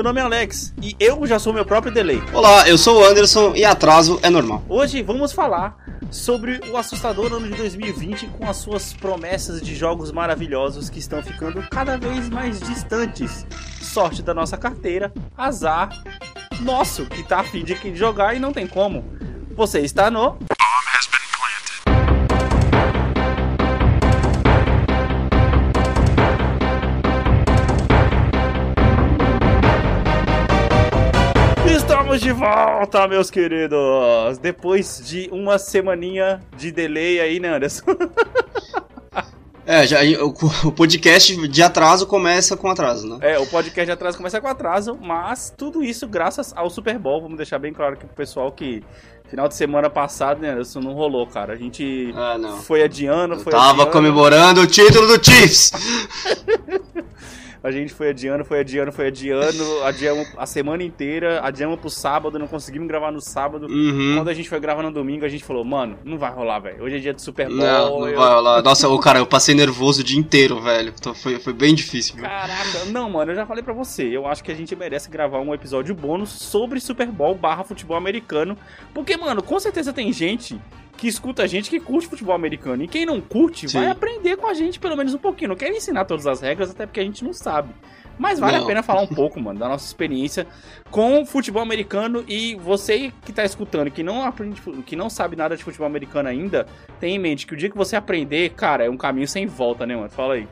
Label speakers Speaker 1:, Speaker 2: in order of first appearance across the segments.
Speaker 1: Meu nome é Alex e eu já sou meu próprio delay.
Speaker 2: Olá, eu sou o Anderson e atraso é normal.
Speaker 1: Hoje vamos falar sobre o assustador ano de 2020 com as suas promessas de jogos maravilhosos que estão ficando cada vez mais distantes. Sorte da nossa carteira, azar nosso que tá afim de jogar e não tem como. Você está no Estamos de volta, meus queridos! Depois de uma semaninha de delay aí, né, Anderson?
Speaker 2: É, já, o, o, podcast de atraso começa com atraso, né?
Speaker 1: É, o podcast de atraso começa com atraso, mas tudo isso graças ao Super Bowl. Vamos deixar bem claro aqui pro pessoal que final de semana passado, né, isso não rolou, cara. A gente ah, foi adiando,
Speaker 2: Eu
Speaker 1: foi
Speaker 2: tava
Speaker 1: adiando.
Speaker 2: comemorando o título do Chiefs!
Speaker 1: A gente foi adiando, foi adiando, foi adiando, adiamos a semana inteira, adiamos pro sábado, não conseguimos gravar no sábado.
Speaker 2: Uhum.
Speaker 1: Quando a gente foi gravar no domingo, a gente falou, mano, não vai rolar, velho. Hoje é dia de Super Bowl.
Speaker 2: Não, não eu... vai rolar. Nossa, o cara, eu passei nervoso o dia inteiro, velho. Então foi, foi bem difícil. Viu?
Speaker 1: Caraca, não, mano, eu já falei pra você. Eu acho que a gente merece gravar um episódio bônus sobre Super Bowl barra futebol americano. Porque, mano, com certeza tem gente que escuta a gente que curte futebol americano. E quem não curte Sim. vai aprender com a gente pelo menos um pouquinho. Não quero ensinar todas as regras, até porque a gente não sabe. Mas vale não. a pena falar um pouco, mano, da nossa experiência com futebol americano. E você que tá escutando, que não aprende, que não sabe nada de futebol americano ainda, tenha em mente que o dia que você aprender, cara, é um caminho sem volta, né, mano? Fala aí.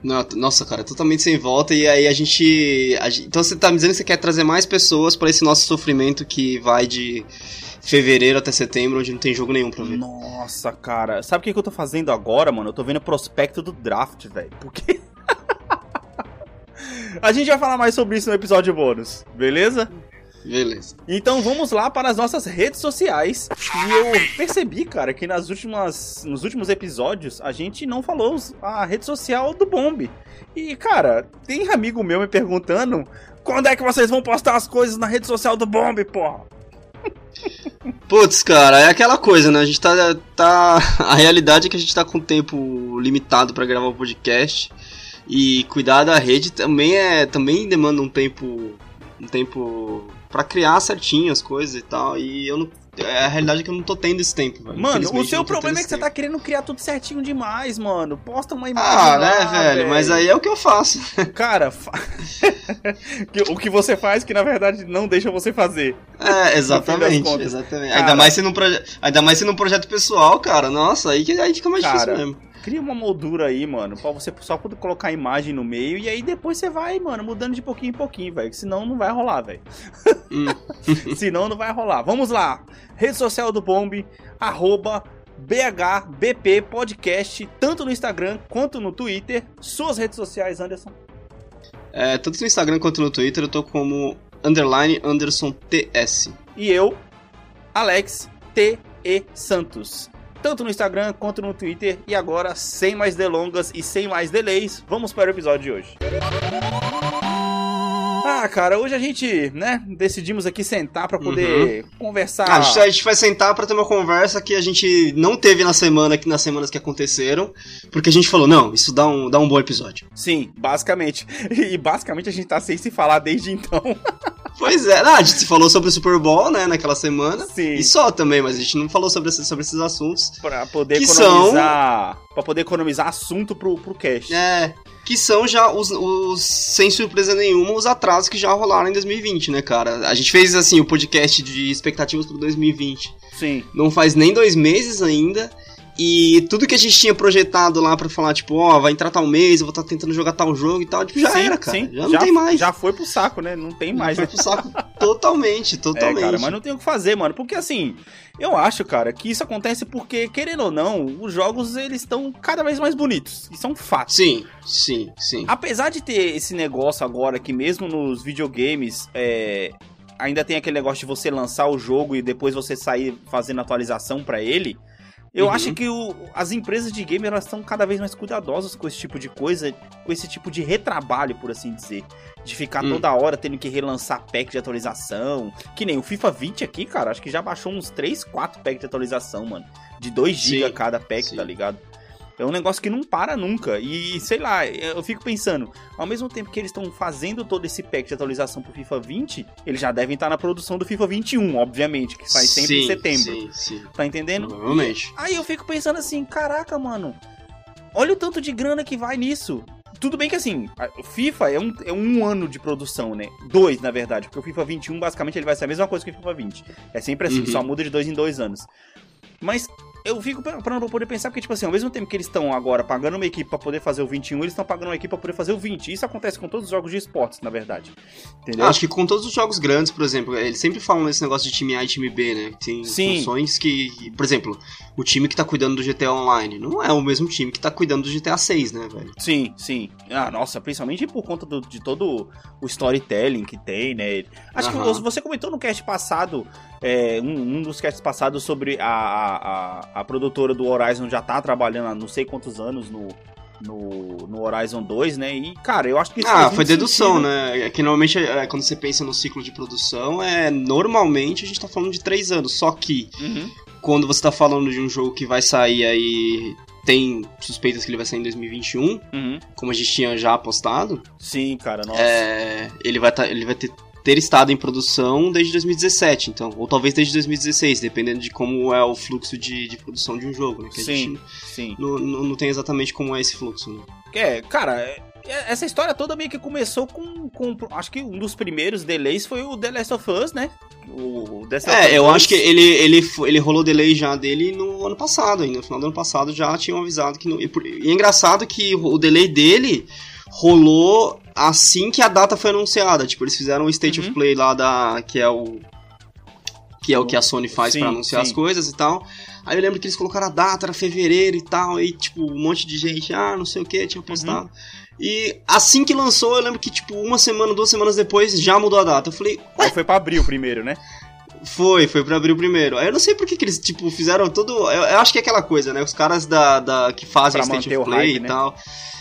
Speaker 2: Nossa, cara, totalmente sem volta. E aí a gente, a gente. Então você tá me dizendo que você quer trazer mais pessoas para esse nosso sofrimento que vai de fevereiro até setembro, onde não tem jogo nenhum pra ver.
Speaker 1: Nossa, cara. Sabe o que, que eu tô fazendo agora, mano? Eu tô vendo o prospecto do draft, velho. Porque. A gente vai falar mais sobre isso no episódio bônus, beleza?
Speaker 2: Beleza.
Speaker 1: Então vamos lá para as nossas redes sociais. E eu percebi, cara, que nas últimas, nos últimos episódios a gente não falou a rede social do Bomb. E, cara, tem amigo meu me perguntando quando é que vocês vão postar as coisas na rede social do Bomb, porra.
Speaker 2: Putz, cara, é aquela coisa, né? A gente tá, tá. A realidade é que a gente tá com tempo limitado para gravar o podcast. E cuidar da rede também é. também demanda um tempo. um tempo para criar certinho as coisas e tal. E eu não. É a realidade é que eu não tô tendo esse tempo, velho.
Speaker 1: Mano, o seu problema é que você tá querendo criar tudo certinho demais, mano. Posta uma imagem.
Speaker 2: Ah, né, velho? velho? Mas aí é o que eu faço.
Speaker 1: Cara, fa... o que você faz que na verdade não deixa você fazer.
Speaker 2: É, exatamente. exatamente. Cara, ainda, mais sendo um proje... Ainda mais sendo um projeto pessoal, cara. Nossa, aí, aí fica mais cara, difícil mesmo.
Speaker 1: Cria uma moldura aí, mano, pra você só colocar a imagem no meio e aí depois você vai, mano, mudando de pouquinho em pouquinho, velho. Senão não vai rolar, velho. Hum. senão não vai rolar. Vamos lá. Rede social do Bomb, arroba BHBP Podcast, tanto no Instagram quanto no Twitter. Suas redes sociais, Anderson?
Speaker 2: É, tanto no Instagram quanto no Twitter eu tô como underline Anderson TS.
Speaker 1: E eu, Alex T. E. Santos tanto no Instagram quanto no Twitter. E agora, sem mais delongas e sem mais delays, vamos para o episódio de hoje. Ah, cara, hoje a gente, né, decidimos aqui sentar para poder uhum. conversar.
Speaker 2: Ah, a gente vai sentar para ter uma conversa que a gente não teve na semana, que nas semanas que aconteceram, porque a gente falou, não, isso dá um, dá um bom episódio.
Speaker 1: Sim, basicamente. E basicamente a gente tá sem se falar desde então.
Speaker 2: Pois é, a gente falou sobre o Super Bowl, né, naquela semana.
Speaker 1: Sim.
Speaker 2: E só também, mas a gente não falou sobre, sobre esses assuntos.
Speaker 1: Pra poder economizar. São... Pra poder economizar assunto pro, pro cast.
Speaker 2: É. Que são já os, os, sem surpresa nenhuma, os atrasos que já rolaram em 2020, né, cara? A gente fez, assim, o podcast de expectativas pro 2020.
Speaker 1: Sim.
Speaker 2: Não faz nem dois meses ainda. E tudo que a gente tinha projetado lá para falar, tipo, ó, oh, vai entrar tal mês, eu vou estar tá tentando jogar tal jogo e tal, tipo, já sim, era, cara. Sim. Já não já, tem mais.
Speaker 1: Já foi pro saco, né? Não tem mais.
Speaker 2: Foi pro saco totalmente, totalmente.
Speaker 1: É, cara, mas não tem o que fazer, mano. Porque assim, eu acho, cara, que isso acontece porque, querendo ou não, os jogos eles estão cada vez mais bonitos. Isso é um fato.
Speaker 2: Sim, sim, sim.
Speaker 1: Apesar de ter esse negócio agora que mesmo nos videogames, é, ainda tem aquele negócio de você lançar o jogo e depois você sair fazendo atualização para ele. Eu uhum. acho que o, as empresas de game elas estão cada vez mais cuidadosas com esse tipo de coisa, com esse tipo de retrabalho, por assim dizer. De ficar uhum. toda hora tendo que relançar pack de atualização. Que nem o FIFA 20 aqui, cara, acho que já baixou uns 3, 4 packs de atualização, mano. De 2 GB cada pack, Sim. tá ligado? É um negócio que não para nunca. E sei lá, eu fico pensando, ao mesmo tempo que eles estão fazendo todo esse pack de atualização pro FIFA 20, eles já devem estar na produção do FIFA 21, obviamente, que sai sempre
Speaker 2: sim,
Speaker 1: em setembro.
Speaker 2: Sim, sim.
Speaker 1: Tá entendendo?
Speaker 2: Provavelmente.
Speaker 1: Aí eu fico pensando assim, caraca, mano. Olha o tanto de grana que vai nisso. Tudo bem que assim, FIFA é um, é um ano de produção, né? Dois, na verdade, porque o FIFA 21 basicamente ele vai ser a mesma coisa que o FIFA 20. É sempre assim,
Speaker 2: Uhum.
Speaker 1: só muda de dois em dois anos. Mas eu fico pra poder pensar, porque, tipo assim, ao mesmo tempo que eles estão agora pagando uma equipe pra poder fazer o 21, eles estão pagando uma equipe pra poder fazer o 20. Isso acontece com todos os jogos de esportes, na verdade. Entendeu?
Speaker 2: Acho que com todos os jogos grandes, por exemplo, eles sempre falam nesse negócio de time A e time B, né? Tem
Speaker 1: Sim.
Speaker 2: funções que, por exemplo, o time que tá cuidando do GTA Online não é o mesmo time que tá cuidando do GTA 6, né, velho?
Speaker 1: Sim, sim. Ah, nossa, principalmente por conta do- de todo o storytelling que tem, né? Acho que você comentou no cast passado, é, um, um dos casts passados, sobre a, a, a, a produtora do Horizon já tá trabalhando há não sei quantos anos no, no, no Horizon 2, né? E, cara, eu acho que isso
Speaker 2: Ah, foi dedução,
Speaker 1: sentido.
Speaker 2: né? É que normalmente, é, quando você pensa no ciclo de produção, é normalmente a gente tá falando de três anos. Só que
Speaker 1: Uhum.
Speaker 2: quando você tá falando de um jogo que vai sair aí. Tem suspeitas que ele vai sair em 2021,
Speaker 1: Uhum.
Speaker 2: como a gente tinha já apostado.
Speaker 1: Sim, cara, nossa.
Speaker 2: É, ele vai, tá, ele vai ter, ter estado em produção desde 2017, então. Ou talvez desde 2016, dependendo de como é o fluxo de, de produção de um jogo, né? Que a
Speaker 1: Sim,
Speaker 2: gente
Speaker 1: sim.
Speaker 2: não, não, não tem exatamente como é esse fluxo, né?
Speaker 1: É, cara, é- é- essa história toda meio que começou com, com. Acho que um dos primeiros delays foi o The Last of Us, né? O The Last
Speaker 2: É, eu
Speaker 1: 2.
Speaker 2: acho que ele, ele, ele rolou delay já dele no ano passado ainda. No final do ano passado já tinham avisado que não. E, e é engraçado que o delay dele rolou assim que a data foi anunciada. Tipo, eles fizeram o State
Speaker 1: Uhum.
Speaker 2: of Play lá da. que é o. Que é o que a Sony faz pra anunciar
Speaker 1: sim.
Speaker 2: as coisas e tal. Aí eu lembro que eles colocaram a data, era fevereiro e tal. Aí, tipo, um monte de gente, ah, não sei o que, tinha postado.
Speaker 1: Uhum.
Speaker 2: E assim que lançou, eu lembro que, tipo, uma semana, duas semanas depois, já mudou a data. Eu falei,
Speaker 1: Aí foi pra abril primeiro, né?
Speaker 2: Foi, foi pra abrir o primeiro. Aí eu não sei por que, que eles, tipo, fizeram todo. Eu, eu acho que é aquela coisa, né? Os caras da, da que fazem
Speaker 1: Pra
Speaker 2: State of Play
Speaker 1: hype,
Speaker 2: e
Speaker 1: né?
Speaker 2: tal.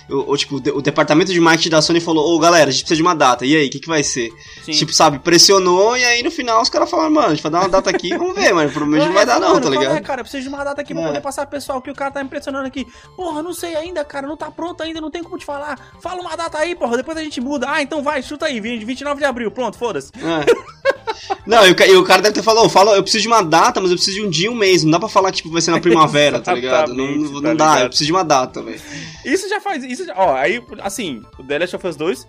Speaker 2: Ou, ou, tipo, o de- o departamento de marketing da Sony falou, ô galera, a gente precisa de uma data. E aí, o que, que vai ser?
Speaker 1: Sim.
Speaker 2: Tipo, sabe, pressionou e aí no final os caras falaram, mano, a gente vai dar uma data aqui, vamos ver, mas provavelmente não vai dar, não,
Speaker 1: mano,
Speaker 2: tá ligado?
Speaker 1: É, cara, eu preciso de uma data aqui pra
Speaker 2: É.
Speaker 1: poder passar pro pessoal que o cara tá impressionando aqui. Porra, não sei ainda, cara, não tá pronto ainda, não tem como te falar. Fala uma data aí, porra, depois a gente muda. Ah, então vai, chuta aí, 20 29 de abril, pronto, foda-se.
Speaker 2: É. Não, e o, e o cara deve ter falado, "Ô, fala, eu preciso de uma data, mas eu preciso de um dia e um mês. Não dá pra falar que tipo, vai ser na primavera, tá ligado? Não, não,
Speaker 1: tá
Speaker 2: não dá, eu preciso de uma data, velho.
Speaker 1: Isso já faz, isso já, ó, aí, assim, o The Last of Us 2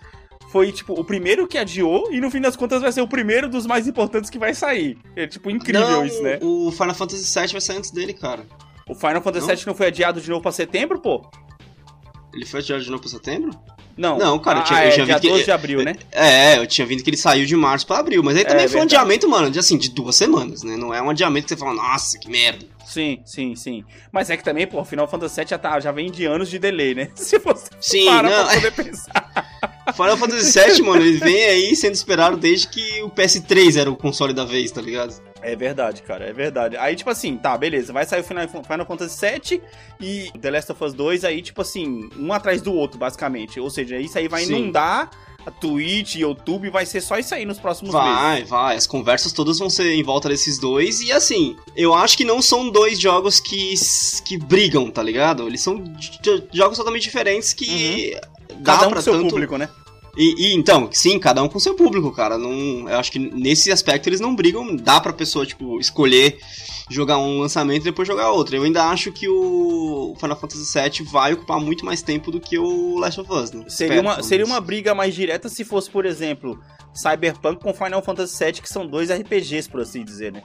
Speaker 1: foi, tipo, o primeiro que adiou e no fim das contas vai ser o primeiro dos mais importantes que vai sair. É, tipo, incrível
Speaker 2: Não,
Speaker 1: isso, né?
Speaker 2: O Final Fantasy VII vai sair antes dele, cara.
Speaker 1: O Final Fantasy
Speaker 2: Não?
Speaker 1: VII não foi adiado de novo pra setembro, pô?
Speaker 2: Ele foi adiado de novo pra setembro?
Speaker 1: Não.
Speaker 2: Não, cara, eu
Speaker 1: ah,
Speaker 2: tinha- eu
Speaker 1: é,
Speaker 2: tinha
Speaker 1: dia
Speaker 2: visto que-
Speaker 1: 12 de abril, né?
Speaker 2: É, eu tinha vindo que ele saiu de março pra abril, mas aí
Speaker 1: É,
Speaker 2: também foi um
Speaker 1: verdade.
Speaker 2: adiamento, mano, de assim, de duas semanas, né? Não é um adiamento que você fala, nossa, que merda.
Speaker 1: Sim, sim, sim. Mas é que também, pô, o Final Fantasy VII já, tá, já vem de anos de delay, né? Se você
Speaker 2: Sim,
Speaker 1: parar
Speaker 2: não,
Speaker 1: pra poder pensar.
Speaker 2: Final Fantasy VII, mano, ele vem aí sendo esperado desde que o PS3 era o console da vez, tá ligado?
Speaker 1: É verdade, cara, é verdade. Aí, tipo assim, tá, beleza, vai sair o Final, Final Fantasy VII e The Last of Us 2 aí, tipo assim, um atrás do outro, basicamente. Ou seja, isso aí vai
Speaker 2: Sim.
Speaker 1: inundar a Twitch, YouTube, vai ser só isso aí nos próximos meses.
Speaker 2: Vai, vai, as conversas todas vão ser em volta desses dois, e assim, eu acho que não são dois jogos que, que brigam, tá ligado? Eles são jogos totalmente diferentes que dá
Speaker 1: Cada um
Speaker 2: pra
Speaker 1: com seu
Speaker 2: tanto...
Speaker 1: público, né?
Speaker 2: E, e, então, sim, cada um com seu público, cara. Não, eu acho que nesse aspecto eles não brigam. Dá pra pessoa, tipo, escolher jogar um lançamento e depois jogar outro. Eu ainda acho que o Final Fantasy VII vai ocupar muito mais tempo do que o Last of Us, né?
Speaker 1: Seria
Speaker 2: Espero,
Speaker 1: uma, seria uma briga mais direta se fosse, por exemplo, Cyberpunk com Final Fantasy VII, que são dois RPGs, por assim dizer, né?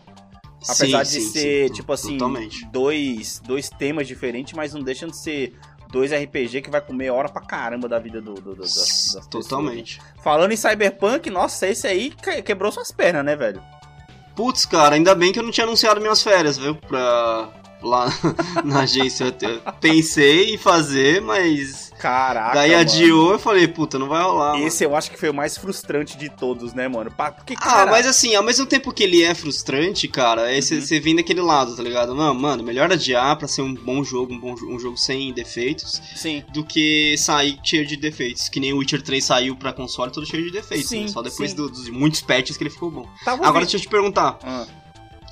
Speaker 1: Apesar
Speaker 2: Sim,
Speaker 1: de
Speaker 2: sim,
Speaker 1: ser,
Speaker 2: sim,
Speaker 1: tipo assim,
Speaker 2: Totalmente.
Speaker 1: dois, dois temas diferentes, mas não deixam de ser dois RPG que vai comer hora pra caramba da vida do, do- do- das, das pessoas.
Speaker 2: Totalmente.
Speaker 1: Falando em Cyberpunk, nossa, esse aí que- quebrou suas pernas, né, velho?
Speaker 2: Putz, cara, ainda bem que eu não tinha anunciado minhas férias, viu? Pra. Lá na agência. Eu pensei em fazer, mas.
Speaker 1: Caraca,
Speaker 2: daí
Speaker 1: mano.
Speaker 2: adiou eu falei, puta, não vai rolar. mano.
Speaker 1: Esse eu acho que foi o mais frustrante de todos, né, mano? Porque,
Speaker 2: Ah,
Speaker 1: cara,
Speaker 2: mas assim, ao mesmo tempo que ele é frustrante, cara, aí você
Speaker 1: Uhum.
Speaker 2: vem daquele lado, tá ligado? Mano, mano, melhor adiar pra ser um bom jogo, um, bom, um jogo sem defeitos,
Speaker 1: sim,
Speaker 2: do que sair cheio de defeitos. Que nem o Witcher 3 saiu pra console todo cheio de defeitos,
Speaker 1: Sim,
Speaker 2: né? Só depois do- dos muitos patches que ele ficou bom.
Speaker 1: tava
Speaker 2: Agora
Speaker 1: ouvindo-
Speaker 2: deixa eu te perguntar,
Speaker 1: Ah,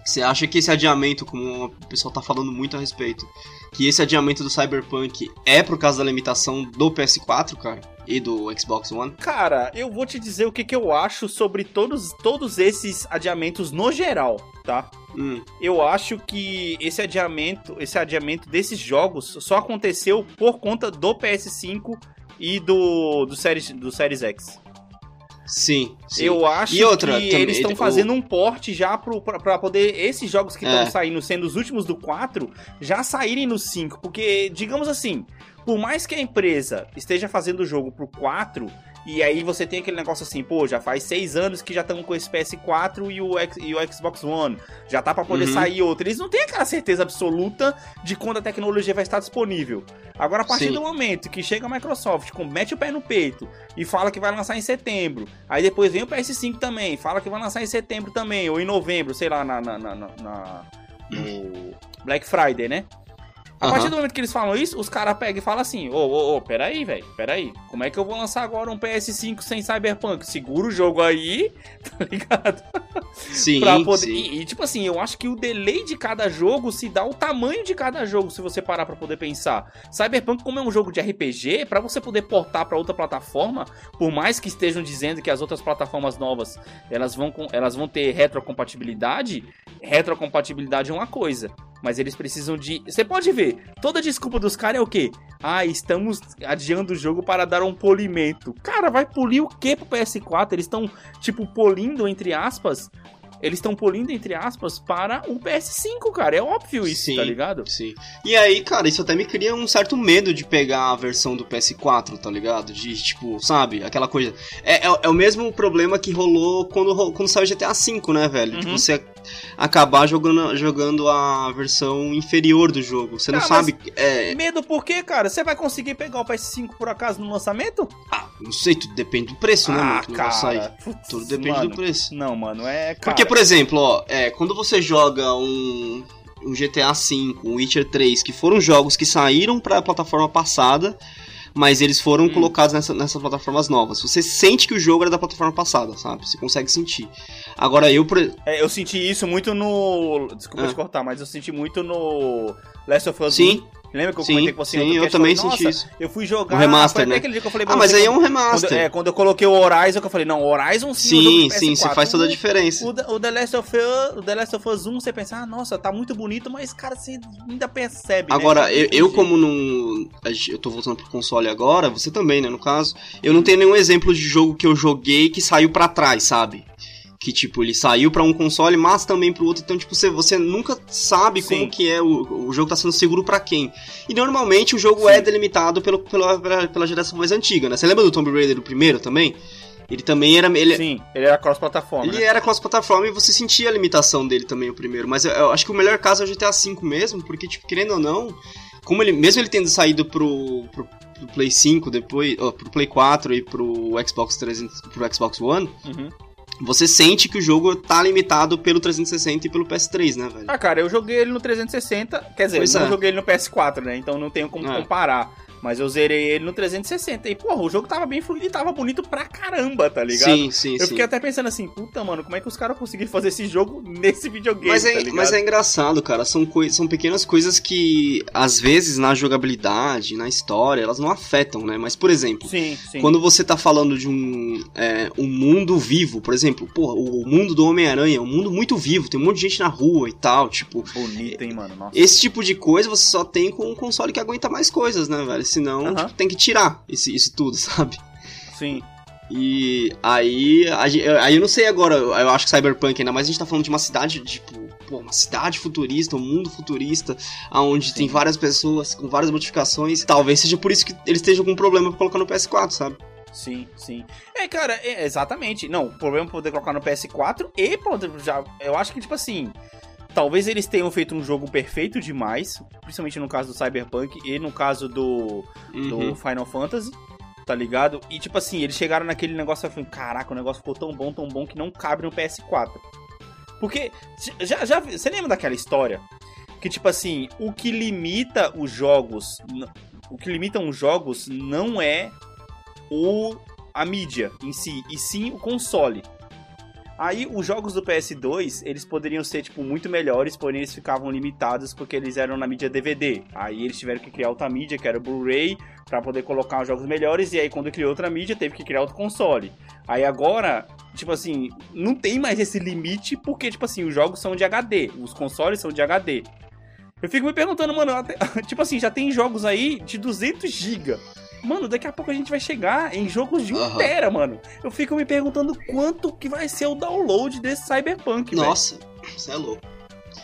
Speaker 2: Você acha que esse adiamento, como o pessoal tá falando muito a respeito, que esse adiamento do Cyberpunk é por causa da limitação do PS4, cara? E do Xbox One?
Speaker 1: Cara, eu vou te dizer o que, que eu acho sobre todos, todos esses adiamentos no geral, tá?
Speaker 2: Hum.
Speaker 1: Eu acho que esse adiamento, esse adiamento desses jogos só aconteceu por conta do PS5 e do, do, Series, do Series X.
Speaker 2: Sim, sim.
Speaker 1: Eu acho
Speaker 2: E outra,
Speaker 1: que
Speaker 2: também,
Speaker 1: eles estão
Speaker 2: o-
Speaker 1: fazendo um porte já pro, pra, pra poder esses jogos que estão
Speaker 2: É.
Speaker 1: saindo, sendo os últimos do 4, já saírem no 5. Porque, digamos assim, por mais que a empresa esteja fazendo o jogo pro 4, e aí você tem aquele negócio assim, pô, já faz seis anos que já estão com esse PS4 e o, X- e o Xbox One, já tá pra poder
Speaker 2: Uhum.
Speaker 1: sair outro. Eles não têm aquela certeza absoluta de quando a tecnologia vai estar disponível. Agora, a partir
Speaker 2: Sim.
Speaker 1: do momento que chega a Microsoft, com- mete o pé no peito e fala que vai lançar em setembro, aí depois vem o PS5 também, fala que vai lançar em setembro também, ou em novembro, sei lá, na, na- na- na- na- no Black Friday, né? A
Speaker 2: Aham.
Speaker 1: partir do momento que eles falam isso, os caras pegam e falam assim: Ô, ô, ô, peraí, velho, peraí. Como é que eu vou lançar agora um PS5 sem Cyberpunk? Segura o jogo aí, tá ligado?
Speaker 2: Sim,
Speaker 1: poder...
Speaker 2: sim.
Speaker 1: E, e, tipo assim, eu acho que o delay de cada jogo se dá o tamanho de cada jogo, se você parar pra poder pensar. Cyberpunk, como é um jogo de RPG, pra você poder portar pra outra plataforma, por mais que estejam dizendo que as outras plataformas novas elas vão, com- elas vão ter retrocompatibilidade, retrocompatibilidade é uma coisa. Mas eles precisam de. Você pode ver, toda desculpa dos caras é o quê? Ah, estamos adiando o jogo para dar um polimento. Cara, vai polir o quê pro PS4? Eles estão, tipo, polindo, entre aspas. Eles estão polindo, entre aspas, para o PS5, cara. É óbvio isso,
Speaker 2: Sim.
Speaker 1: tá ligado?
Speaker 2: Sim. E aí, cara, isso até me cria um certo medo de pegar a versão do PS4, tá ligado? De, tipo, sabe, aquela coisa. É, é, é o mesmo problema que rolou quando, quando saiu o GTA V, né, velho?
Speaker 1: Uhum.
Speaker 2: você acabar jogando, jogando a versão inferior do jogo. Você não
Speaker 1: Ah,
Speaker 2: sabe. É,
Speaker 1: Medo por quê, cara? Você vai conseguir pegar o PS5 por acaso no lançamento?
Speaker 2: ah, não sei, tudo depende do preço, né, mano? que o negócio sai.
Speaker 1: Putz,
Speaker 2: Tudo depende
Speaker 1: mano.
Speaker 2: do preço.
Speaker 1: Não, mano, é. Cara,
Speaker 2: Porque, por exemplo, ó, é, quando você joga um, um GTA V, um Witcher 3, que foram jogos que saíram pra plataforma passada, mas eles foram
Speaker 1: Hum.
Speaker 2: colocados nessa, nessas plataformas novas. Você sente que o jogo era da plataforma passada, sabe? Você consegue sentir. Agora, eu, por...
Speaker 1: É, eu senti isso muito no. Desculpa
Speaker 2: Ah.
Speaker 1: te cortar, mas eu senti muito no Last of Us
Speaker 2: Sim,
Speaker 1: 1. Lembra que eu
Speaker 2: sim,
Speaker 1: comentei com você?
Speaker 2: sim, eu também
Speaker 1: falei,
Speaker 2: senti
Speaker 1: "Nossa,
Speaker 2: isso.
Speaker 1: Eu fui jogar.
Speaker 2: O remaster, né?
Speaker 1: aquele dia que eu falei
Speaker 2: Ah, mas aí é um
Speaker 1: quando,
Speaker 2: remaster.
Speaker 1: é, quando eu coloquei o Horizon, que eu falei, não, Horizon sim, um
Speaker 2: sim, sim,
Speaker 1: PS4.
Speaker 2: você faz toda a
Speaker 1: O-
Speaker 2: diferença.
Speaker 1: O, The- o The Last of Us, o The Last of Us 1, você pensa, ah, nossa, tá muito bonito, mas, cara, você ainda percebe, né?
Speaker 2: Agora,
Speaker 1: Tá
Speaker 2: eu, eu como não. Eu tô voltando pro console agora, você também, né, no caso. Eu não tenho nenhum exemplo de jogo que eu joguei que saiu pra trás, sabe? Que, tipo, ele saiu pra um console, mas também pro outro. Então, tipo, você, você nunca sabe
Speaker 1: Sim.
Speaker 2: como que é, o, o jogo tá sendo seguro pra quem. E normalmente o jogo é delimitado pelo, pela, pela, pela geração mais antiga, né? Você lembra do Tomb Raider do primeiro também? Ele também era. Ele,
Speaker 1: Sim, ele era cross-plataforma,
Speaker 2: ele
Speaker 1: né?
Speaker 2: era cross-plataforma e você sentia a limitação dele também, o primeiro. Mas eu, eu acho que o melhor caso é o GTA V mesmo, porque, tipo, querendo ou não, como ele, mesmo ele tendo saído pro, pro, pro Play 5 depois, ó, pro Play 4 e pro Xbox 300, pro Xbox One,
Speaker 1: Uhum.
Speaker 2: Você sente que o jogo tá limitado pelo 360 e pelo PS3, né, velho?
Speaker 1: Ah, cara, eu joguei ele no 360, quer dizer,
Speaker 2: Pois
Speaker 1: não
Speaker 2: é.
Speaker 1: joguei ele no PS4, né? Então não tenho como
Speaker 2: É.
Speaker 1: comparar. Mas eu zerei ele no 360. E, porra, o jogo tava bem fluido e tava bonito pra caramba, tá ligado?
Speaker 2: Sim, sim,
Speaker 1: Eu
Speaker 2: sim.
Speaker 1: fiquei até pensando assim, puta, mano, como é que os caras conseguiram fazer esse jogo nesse videogame,
Speaker 2: Mas
Speaker 1: tá
Speaker 2: é,
Speaker 1: ligado?
Speaker 2: mas é engraçado, cara. São, são pequenas coisas que, às vezes, na jogabilidade, na história, elas não afetam, né? Mas, por exemplo,
Speaker 1: Sim, sim.
Speaker 2: Quando você tá falando de um, é, um mundo vivo, por exemplo, porra, o mundo do Homem-Aranha é um mundo muito vivo, tem um monte de gente na rua e tal, tipo.
Speaker 1: Bonito, hein, mano? Nossa.
Speaker 2: Esse tipo de coisa você só tem com um console que aguenta mais coisas, né, velho? Senão, tipo, tem que tirar esse, isso tudo, sabe?
Speaker 1: Sim.
Speaker 2: E aí, aí eu não sei agora, eu acho que Cyberpunk, ainda mais a gente tá falando de uma cidade, tipo, pô, uma cidade futurista, um mundo futurista, onde tem várias pessoas com várias modificações. Talvez seja por isso que eles estejam com problema pra colocar no PS4, sabe?
Speaker 1: Sim, sim. É, cara, é, exatamente. Não, o problema é poder colocar no PS4 e poder já. Eu acho que, tipo assim. Talvez eles tenham feito um jogo perfeito demais, principalmente no caso do Cyberpunk e no caso do, do
Speaker 2: Uhum.
Speaker 1: Final Fantasy, tá ligado? E tipo assim, eles chegaram naquele negócio e falaram, caraca, o negócio ficou tão bom, tão bom que não cabe no PS4. Porque, já, já, você lembra daquela história? Que tipo assim, o que limita os jogos, o que limita os jogos não é o a mídia em si, e sim o console. Aí os jogos do PS2, eles poderiam ser tipo muito melhores, porém eles ficavam limitados porque eles eram na mídia DVD. Aí eles tiveram que criar outra mídia, que era o Blu-ray, para poder colocar os jogos melhores e aí quando criou outra mídia, teve que criar outro console. Aí agora, tipo assim, não tem mais esse limite porque tipo assim, os jogos são de HD, os consoles são de HD. Eu fico me perguntando, mano, até, tipo assim, já tem jogos aí de 200 GB. Mano, daqui a pouco a gente vai chegar em jogos de 1
Speaker 2: Aham.
Speaker 1: tera, mano. Eu fico me perguntando quanto que vai ser o download desse Cyberpunk.
Speaker 2: Nossa, isso é louco.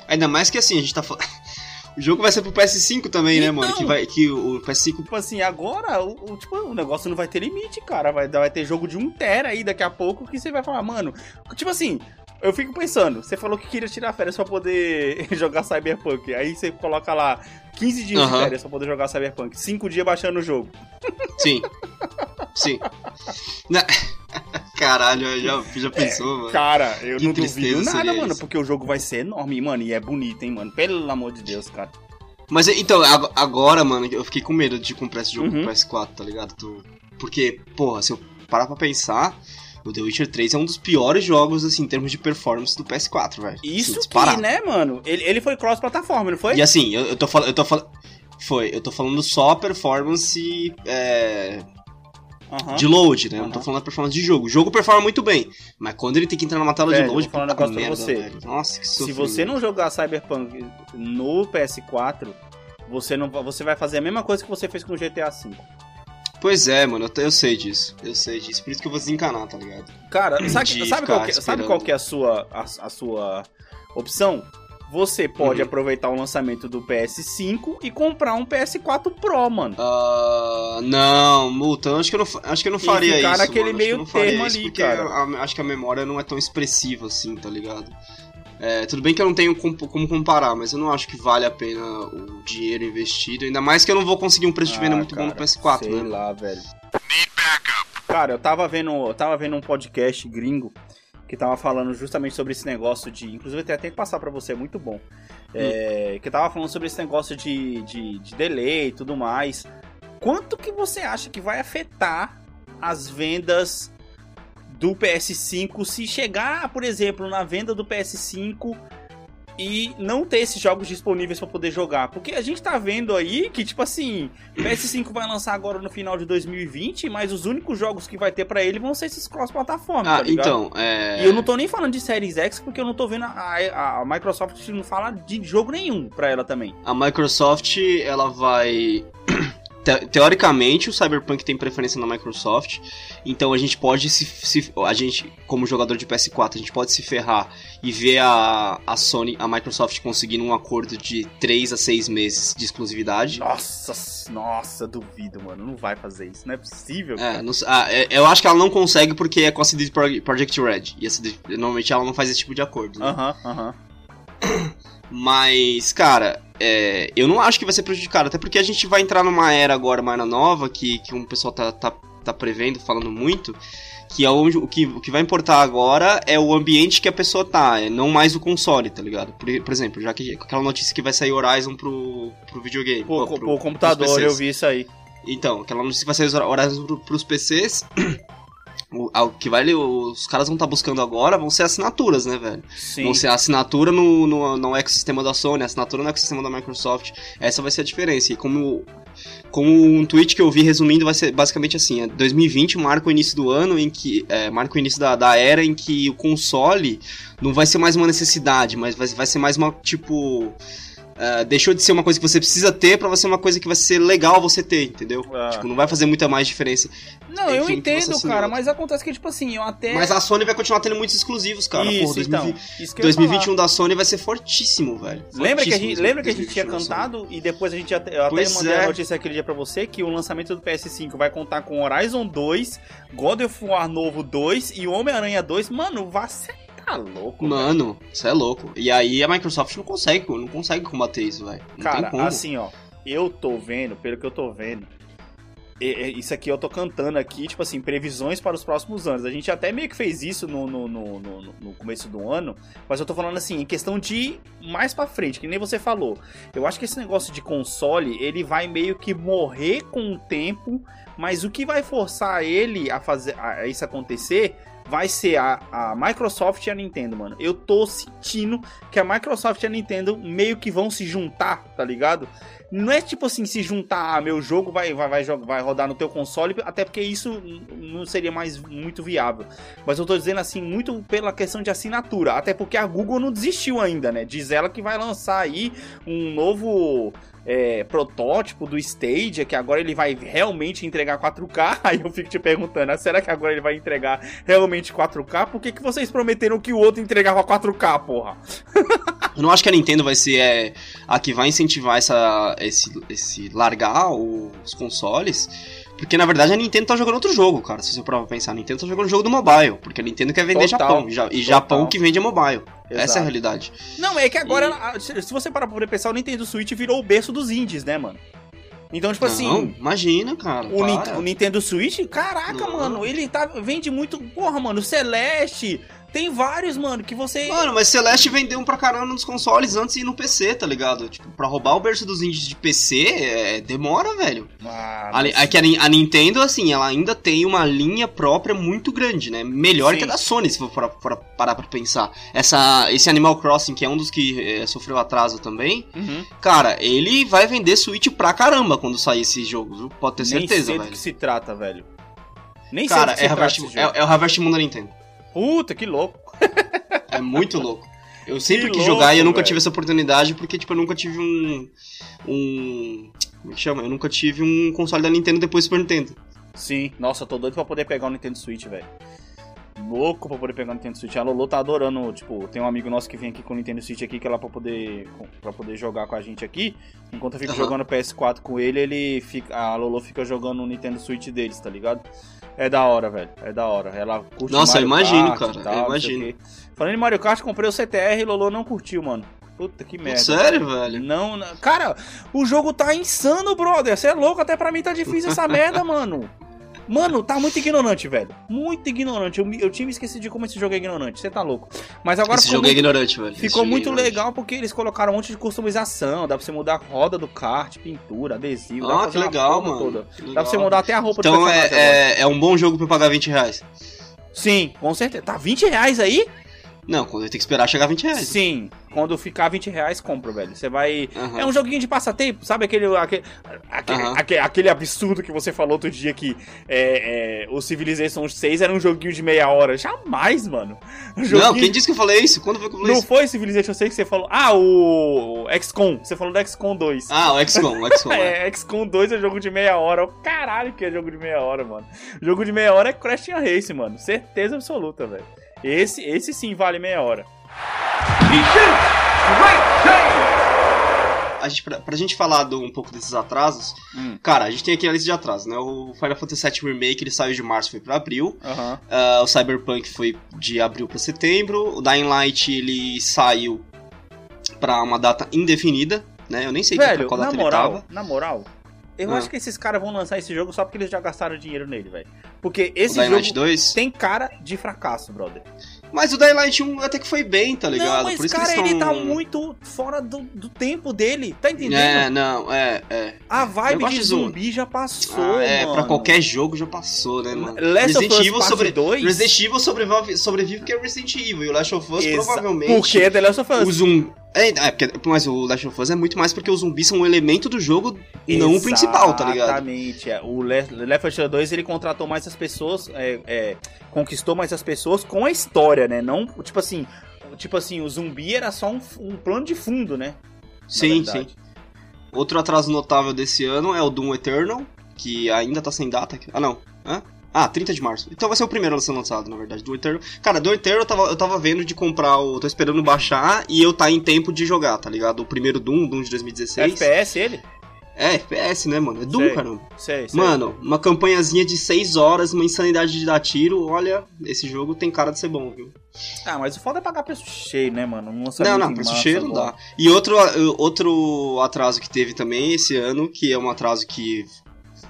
Speaker 2: Ainda mais que assim, a gente tá falando. O jogo vai ser pro PS5 também, né, mano?
Speaker 1: Então.
Speaker 2: Que, vai, que o PS5
Speaker 1: Tipo assim, agora o, o- tipo, o negócio não vai ter limite, cara. Vai, vai ter jogo de 1 tera aí daqui a pouco que você vai falar, mano. Tipo assim, eu fico pensando, você falou que queria tirar férias pra poder jogar Cyberpunk. Aí você coloca lá 15 dias de
Speaker 2: Aham.
Speaker 1: férias pra poder jogar Cyberpunk. 5 dias baixando o jogo.
Speaker 2: Sim. Sim. Na- Caralho, já, já pensou, mano?
Speaker 1: Cara, eu
Speaker 2: Que
Speaker 1: não duvido nada, mano,
Speaker 2: isso.
Speaker 1: porque o jogo vai ser enorme, mano, e é bonito, hein, mano. Pelo amor de Deus, cara.
Speaker 2: Mas então, ag- agora, mano, eu fiquei com medo de comprar esse jogo
Speaker 1: Uhum.
Speaker 2: pro PS4, tá ligado? Porque, porra, se eu parar pra pensar, o The Witcher 3 é um dos piores jogos, assim, em termos de performance do PS4, velho. Assim,
Speaker 1: Isso que,
Speaker 2: disparado.
Speaker 1: né, mano? Ele, ele foi cross-plataforma, não foi?
Speaker 2: E assim, eu, eu tô falando. Eu tô falando. Foi, eu tô falando só a performance é,
Speaker 1: Aham.
Speaker 2: de load, né? Eu não tô falando a performance de jogo. O jogo performa muito bem, mas quando ele tem que entrar numa tela
Speaker 1: Velho,
Speaker 2: de load, puta
Speaker 1: negócio
Speaker 2: merda,
Speaker 1: você.
Speaker 2: velho. Nossa, que
Speaker 1: Se
Speaker 2: sofrimento.
Speaker 1: você não jogar Cyberpunk no PS4, você não você vai fazer a mesma coisa que você fez com o GTA V.
Speaker 2: Pois é, mano, eu, eu sei disso. Eu sei disso. Por isso que eu vou desencanar, tá ligado?
Speaker 1: Cara, sabe,
Speaker 2: De
Speaker 1: sabe, qual, que, sabe qual que é a sua, a, a sua opção? Você pode
Speaker 2: Uhum.
Speaker 1: aproveitar o lançamento do PS5 e comprar um PS4 Pro, mano.
Speaker 2: Ah, não, multa, eu acho que eu não, acho que eu não
Speaker 1: E
Speaker 2: faria isso.
Speaker 1: naquele
Speaker 2: mano, acho que
Speaker 1: meio
Speaker 2: eu
Speaker 1: termo ali, cara.
Speaker 2: a- acho que a memória não é tão expressiva assim, tá ligado? É, tudo bem que eu não tenho com- como comparar, mas eu não acho que vale a pena o dinheiro investido. Ainda mais que eu não vou conseguir um preço de venda
Speaker 1: Ah,
Speaker 2: muito bom no
Speaker 1: cara,
Speaker 2: PS4,
Speaker 1: sei
Speaker 2: né?
Speaker 1: lá, velho. Cara, eu tava vendo, eu tava vendo um podcast gringo que tava falando justamente sobre esse negócio de. Inclusive, até tem que passar pra você, é muito bom. É, que tava falando sobre esse negócio de, de, de delay e tudo mais. Quanto que você acha que vai afetar as vendas do PS5 se chegar, por exemplo, na venda do PS5 e não ter esses jogos disponíveis pra poder jogar? Porque a gente tá vendo aí que, tipo assim, o PS5 vai lançar agora no final de 2020, mas os únicos jogos que vai ter pra ele vão ser esses cross-plataforma,
Speaker 2: Ah,
Speaker 1: tá
Speaker 2: então, é.
Speaker 1: E eu não tô nem falando de Series X, porque eu não tô vendo a, a- a Microsoft não fala de jogo nenhum pra ela também.
Speaker 2: A Microsoft, ela vai. Te- Teoricamente, o Cyberpunk tem preferência na Microsoft, então a gente pode se, se- A gente, como jogador de PS4, a gente pode se ferrar e ver a, a Sony, a Microsoft conseguindo um acordo de 3 a 6 meses de exclusividade.
Speaker 1: Nossa, nossa, duvido, mano. Não vai fazer isso. Não é possível.
Speaker 2: É, não ah, é- eu acho que ela não consegue porque é com a CD Pro- Projekt Red. E a CD normalmente ela não faz esse tipo de acordo. né?
Speaker 1: Aham, aham.
Speaker 2: Mas, cara, é, eu não acho que vai ser prejudicado, até porque a gente vai entrar numa era agora mais na nova, que, que um pessoal tá, tá, tá prevendo, falando muito, que é onde, o, que, o que vai importar agora é o ambiente que a pessoa tá, é não mais o console, tá ligado? Por, por exemplo, já que aquela notícia que vai sair Horizon pro, pro videogame.
Speaker 1: Pô, co-
Speaker 2: pro-
Speaker 1: pô, computador, eu vi isso aí.
Speaker 2: Então, aquela notícia que vai sair Horizon pro, pros PCs. O, que vai, os caras vão estar buscando agora vão ser assinaturas, né, velho?
Speaker 1: Sim.
Speaker 2: Vão ser assinatura no, no, no ecossistema da Sony, assinatura no ecossistema da Microsoft. Essa vai ser a diferença. E como, como um tweet que eu vi resumindo, vai ser basicamente assim: é 2020 marca o início do ano em que. É, marca o início da, da era em que o console não vai ser mais uma necessidade, mas vai, vai ser mais uma tipo. É, deixou de ser uma coisa que você precisa ter pra ser uma coisa que vai ser legal você ter, entendeu?
Speaker 1: Ah.
Speaker 2: Tipo, não vai fazer muita mais diferença.
Speaker 1: Não, eu
Speaker 2: Enfim,
Speaker 1: entendo,
Speaker 2: Nossa
Speaker 1: cara, mas acontece que, tipo assim, eu até.
Speaker 2: Mas a Sony vai continuar tendo muitos exclusivos, cara.
Speaker 1: Isso,
Speaker 2: Porra,
Speaker 1: então.
Speaker 2: 2020
Speaker 1: Isso que eu ia
Speaker 2: 2021
Speaker 1: falar.
Speaker 2: da Sony vai ser fortíssimo, velho.
Speaker 1: Lembra que, a gente,
Speaker 2: Fortíssimo
Speaker 1: lembra que a gente tinha
Speaker 2: 2021 da Sony.
Speaker 1: cantado e depois a gente até, eu até
Speaker 2: Pois
Speaker 1: mandei
Speaker 2: é.
Speaker 1: a notícia aquele dia pra você que o lançamento do PS5 vai contar com Horizon 2, God of War novo 2 e o Homem-Aranha 2. Mano, vai ser tá louco.
Speaker 2: Mano, isso é louco. E aí a Microsoft não consegue, não consegue combater isso, velho.
Speaker 1: Cara, assim, ó, eu tô vendo, pelo que eu tô vendo, isso aqui eu tô cantando aqui, tipo assim, previsões para os próximos anos. A gente até meio que fez isso no, no, no, no, começo do ano, mas eu tô falando assim, em questão de mais pra frente, que nem você falou. Eu acho que esse negócio de console, ele vai meio que morrer com o tempo, mas o que vai forçar ele a fazer a isso acontecer vai ser a, a Microsoft e a Nintendo, mano. Eu tô sentindo que a Microsoft e a Nintendo meio que vão se juntar, tá ligado? Não é tipo assim, se juntar, ah, meu jogo vai, vai, vai, vai rodar no teu console, até porque isso não seria mais muito viável. Mas eu tô dizendo assim, muito pela questão de assinatura. Até porque a Google não desistiu ainda, né? Diz ela que vai lançar aí um novo é, protótipo do Stadia, que agora ele vai realmente entregar 4K. Aí eu fico te perguntando, ah, será que agora ele vai entregar realmente 4K? Por que, que vocês prometeram que o outro entregava 4K, porra?
Speaker 2: eu não acho que a Nintendo vai ser é, a que vai incentivar essa, esse, esse largar os consoles. Porque na verdade a Nintendo tá jogando outro jogo, cara. Se você provar pensar, a Nintendo tá jogando o jogo do mobile. Porque a Nintendo quer vender Total. Japão. E Japão que vende é mobile. Exato. Essa é a realidade.
Speaker 1: Não, é que agora, e... se você parar pra pensar, o Nintendo Switch virou o berço dos indies, né, mano? Então, tipo assim. Não,
Speaker 2: imagina, cara.
Speaker 1: O, o, Nintendo Switch, caraca, não. mano, ele tá, vende muito. Porra, mano, Celeste, tem vários, mano, que você.
Speaker 2: Mano, mas Celeste vendeu um pra caramba nos consoles antes e no PC, tá ligado? Tipo, pra roubar o berço dos indies de PC, é, demora, velho. Ah, a, é que a, a, Nintendo, assim, ela ainda tem uma linha própria muito grande, né? Melhor Sim. que a da Sony, se for pra, pra, parar pra pensar. Essa, esse Animal Crossing, que é um dos que é, sofreu atraso também, uhum. cara, ele vai vender Switch pra caramba quando sair esse jogo, viu? Pode ter certeza, Nem sei
Speaker 1: velho.
Speaker 2: do que
Speaker 1: se trata, velho. Nem
Speaker 2: cara, sei do que é, se Harvest, é, é o Harvest Moon da Nintendo.
Speaker 1: Puta, que louco.
Speaker 2: é muito louco. Eu sempre que quis louco, jogar e eu nunca véio. tive essa oportunidade porque, tipo, eu nunca tive um. Um. Como é que chama? Eu nunca tive um console da Nintendo depois do Super Nintendo.
Speaker 1: Sim, nossa, eu tô doido pra poder pegar o Nintendo Switch, velho. Louco pra poder pegar o Nintendo Switch. A Lolo tá adorando, tipo, tem um amigo nosso que vem aqui com o Nintendo Switch aqui, que é lá pra poder, pra poder jogar com a gente aqui. Enquanto eu fico uhum. jogando PS4 com ele, ele fica, a Lolo fica jogando o Nintendo Switch deles, tá ligado? É da hora, velho. É da hora. Ela
Speaker 2: curte Nossa, eu imagino, Kart, cara. Tal, eu imagino.
Speaker 1: Falando em Mario Kart, comprei o CTR e Lolo não curtiu, mano. Puta que merda.
Speaker 2: Sério, velho?
Speaker 1: Não, não, Cara, o jogo tá insano, brother. Você é louco, até pra mim tá difícil essa merda, mano. Mano, tá muito ignorante, velho. Muito ignorante. Eu, eu tinha esquecido de como esse jogo é ignorante. Você tá louco. Mas agora
Speaker 2: Esse jogo
Speaker 1: é
Speaker 2: muito, é ignorante, velho.
Speaker 1: Ficou é muito legal porque eles colocaram um monte de customização. Dá pra você mudar a roda do kart, pintura, adesivo.
Speaker 2: Ah, que legal, mano. Toda.
Speaker 1: Que legal. Dá pra você mudar até a roupa
Speaker 2: então do Então é, é, é um bom jogo pra pagar 20 reais.
Speaker 1: Sim, com certeza. Tá 20 reais aí?
Speaker 2: Não, quando tem que esperar chegar a 20 reais.
Speaker 1: Sim, quando ficar 20 reais, compra, velho. Você vai. Uhum. É um joguinho de passatempo, sabe? Aquele, aquele, aquele, uhum. aquele, aquele, absurdo que você falou outro dia que é, é, o Civilization 6 era um joguinho de meia hora. Jamais, mano.
Speaker 2: Um Não, quem disse que eu falei isso? Quando foi que eu falei
Speaker 1: Não
Speaker 2: isso?
Speaker 1: foi Civilization 6 que você falou. Ah, o XCOM. Você falou do XCOM 2.
Speaker 2: Ah, o XCOM, o XCOM.
Speaker 1: é, XCOM 2 é jogo de meia hora. Caralho que é jogo de meia hora, mano. Jogo de meia hora é Crash Race, mano. Certeza absoluta, velho. Esse, esse sim vale meia hora.
Speaker 2: A gente, pra, pra gente falar do, um pouco desses atrasos, hum. cara, a gente tem aqui a lista de atrasos, né? O Final Fantasy VII Remake ele saiu de março foi para abril,
Speaker 1: uhum.
Speaker 2: uh, o Cyberpunk foi de abril para setembro, o Dying Light ele saiu para uma data indefinida, né? Eu nem sei
Speaker 1: Velho,
Speaker 2: qual
Speaker 1: data
Speaker 2: moral, ele tava.
Speaker 1: Na moral, eu ah. acho que esses caras vão lançar esse jogo só porque eles já gastaram dinheiro nele, velho. Porque esse jogo
Speaker 2: 2?
Speaker 1: tem cara de fracasso, brother.
Speaker 2: Mas o Daylight 1 até que foi bem, tá ligado?
Speaker 1: Não, mas Por isso cara, que eles ele tão... tá muito fora do, do tempo dele, tá entendendo?
Speaker 2: É, não, é, é.
Speaker 1: A vibe de zumbi já passou,
Speaker 2: ah, É,
Speaker 1: mano.
Speaker 2: pra qualquer jogo já passou, né, mano?
Speaker 1: Last Resident of Us Evil sobre... 2?
Speaker 2: Resident Evil sobrevive, sobrevive porque é Resident Evil, e o Last of Us Exa... provavelmente...
Speaker 1: Porque é The Last of Us.
Speaker 2: O zumbi... É, é porque, mas o Last of Us é muito mais porque os zumbis são um elemento do jogo, e não o principal, tá ligado?
Speaker 1: Exatamente. É. O Left 4 Dead 2 ele contratou mais as pessoas, é, é, conquistou mais as pessoas com a história, né? Não, tipo assim, tipo assim, o zumbi era só um, um plano de fundo, né?
Speaker 2: Sim, sim. Outro atraso notável desse ano é o Doom Eternal, que ainda tá sem data. Ah, não. Hã? Ah, 30 de março. Então vai ser o primeiro a ser lançado, na verdade. Do Eternal. Cara, do Eternal eu tava, eu tava vendo de comprar o. tô esperando baixar e eu tá em tempo de jogar, tá ligado? O primeiro Doom, Doom de 2016.
Speaker 1: FPS ele?
Speaker 2: É, FPS, né, mano? É Doom, sei, caramba.
Speaker 1: Sei, sei.
Speaker 2: Mano, uma campanhazinha de 6 horas, uma insanidade de dar tiro. Olha, esse jogo tem cara de ser bom, viu?
Speaker 1: Ah, mas o foda é pagar preço cheio, né, mano?
Speaker 2: Não, não, não preço cheio não dá. E outro, outro atraso que teve também esse ano, que é um atraso que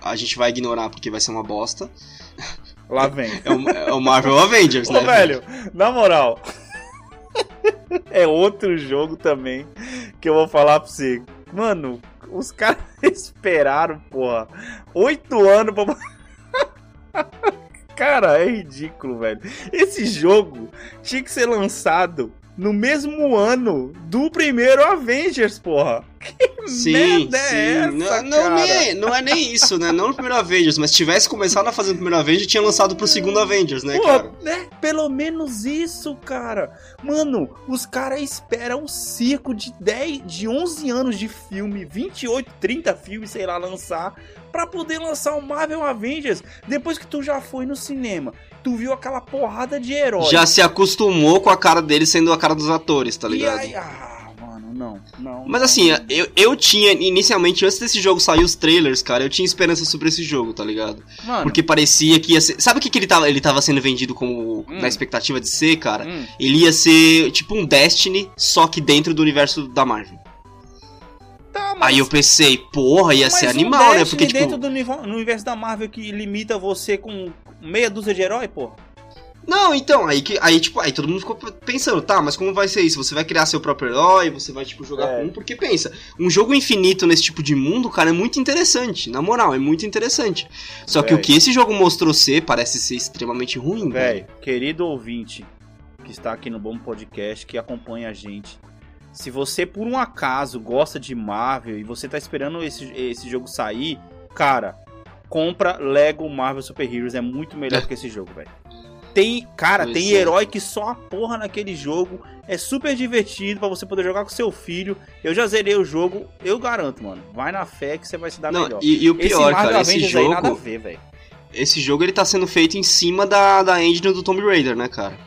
Speaker 2: a gente vai ignorar porque vai ser uma bosta.
Speaker 1: Lá vem.
Speaker 2: É o, é o Marvel Avengers,
Speaker 1: Ô,
Speaker 2: né?
Speaker 1: velho, na moral. é outro jogo também que eu vou falar pra você. Mano, os caras esperaram, porra, oito anos pra. Cara, é ridículo, velho. Esse jogo tinha que ser lançado no mesmo ano do primeiro Avengers, porra. Que
Speaker 2: Sim,
Speaker 1: merda
Speaker 2: sim.
Speaker 1: é essa,
Speaker 2: não, não, nem é, não é nem isso, né? Não no primeiro Avengers, mas se tivesse começado a fazer no primeiro Avengers, tinha lançado pro segundo Avengers, né,
Speaker 1: Pô,
Speaker 2: cara?
Speaker 1: né? Pelo menos isso, cara. Mano, os caras esperam um circo de 10, de 11 anos de filme, 28, 30 filmes, sei lá, lançar, pra poder lançar o Marvel Avengers. Depois que tu já foi no cinema, tu viu aquela porrada de heróis.
Speaker 2: Já se acostumou com a cara dele sendo a cara dos atores, tá ligado?
Speaker 1: aí, ah, mano, não, não.
Speaker 2: Mas assim, eu, eu tinha, inicialmente, antes desse jogo sair os trailers, cara, eu tinha esperança sobre esse jogo, tá ligado?
Speaker 1: Mano,
Speaker 2: Porque parecia que ia ser. Sabe o que, que ele, tava, ele tava sendo vendido como.
Speaker 1: Hum.
Speaker 2: na expectativa de ser, cara?
Speaker 1: hum,
Speaker 2: Ele ia ser tipo um Destiny, só que dentro do universo da Marvel.
Speaker 1: tá, mas...
Speaker 2: Aí eu pensei, porra, ia
Speaker 1: mas
Speaker 2: ser
Speaker 1: um
Speaker 2: animal, né?
Speaker 1: Destiny
Speaker 2: Porque, tipo.
Speaker 1: dentro do universo da Marvel que limita você com meia dúzia de herói, pô.
Speaker 2: Não, então, aí que. Aí, tipo, aí todo mundo ficou pensando, tá, mas como vai ser isso? Você vai criar seu próprio herói, você vai, tipo, jogar
Speaker 1: É.
Speaker 2: com um, porque pensa, um jogo infinito nesse tipo de mundo, cara, é muito interessante. Na moral, é muito interessante. Só que
Speaker 1: Véi.
Speaker 2: o que esse jogo mostrou ser parece ser extremamente ruim, velho.
Speaker 1: Véi, querido ouvinte que está aqui no Bom Podcast, que acompanha a gente. Se você por um acaso gosta de Marvel e você tá esperando esse, esse jogo sair, cara, compra Lego Marvel Super Heroes, é muito melhor que esse jogo, velho. Tem, cara,
Speaker 2: Pois
Speaker 1: tem
Speaker 2: é.
Speaker 1: herói que só a porra naquele jogo. É super divertido pra você poder jogar com seu filho. Eu já zerei o jogo, eu garanto, mano. Vai na fé que você vai se dar
Speaker 2: Não,
Speaker 1: melhor.
Speaker 2: e, e o
Speaker 1: esse
Speaker 2: pior,
Speaker 1: Marvel
Speaker 2: cara, esse
Speaker 1: Avengers aí nada a
Speaker 2: jogo.
Speaker 1: ver, velho.
Speaker 2: Esse jogo ele tá sendo feito em cima da, da engine do Tomb Raider, né, cara?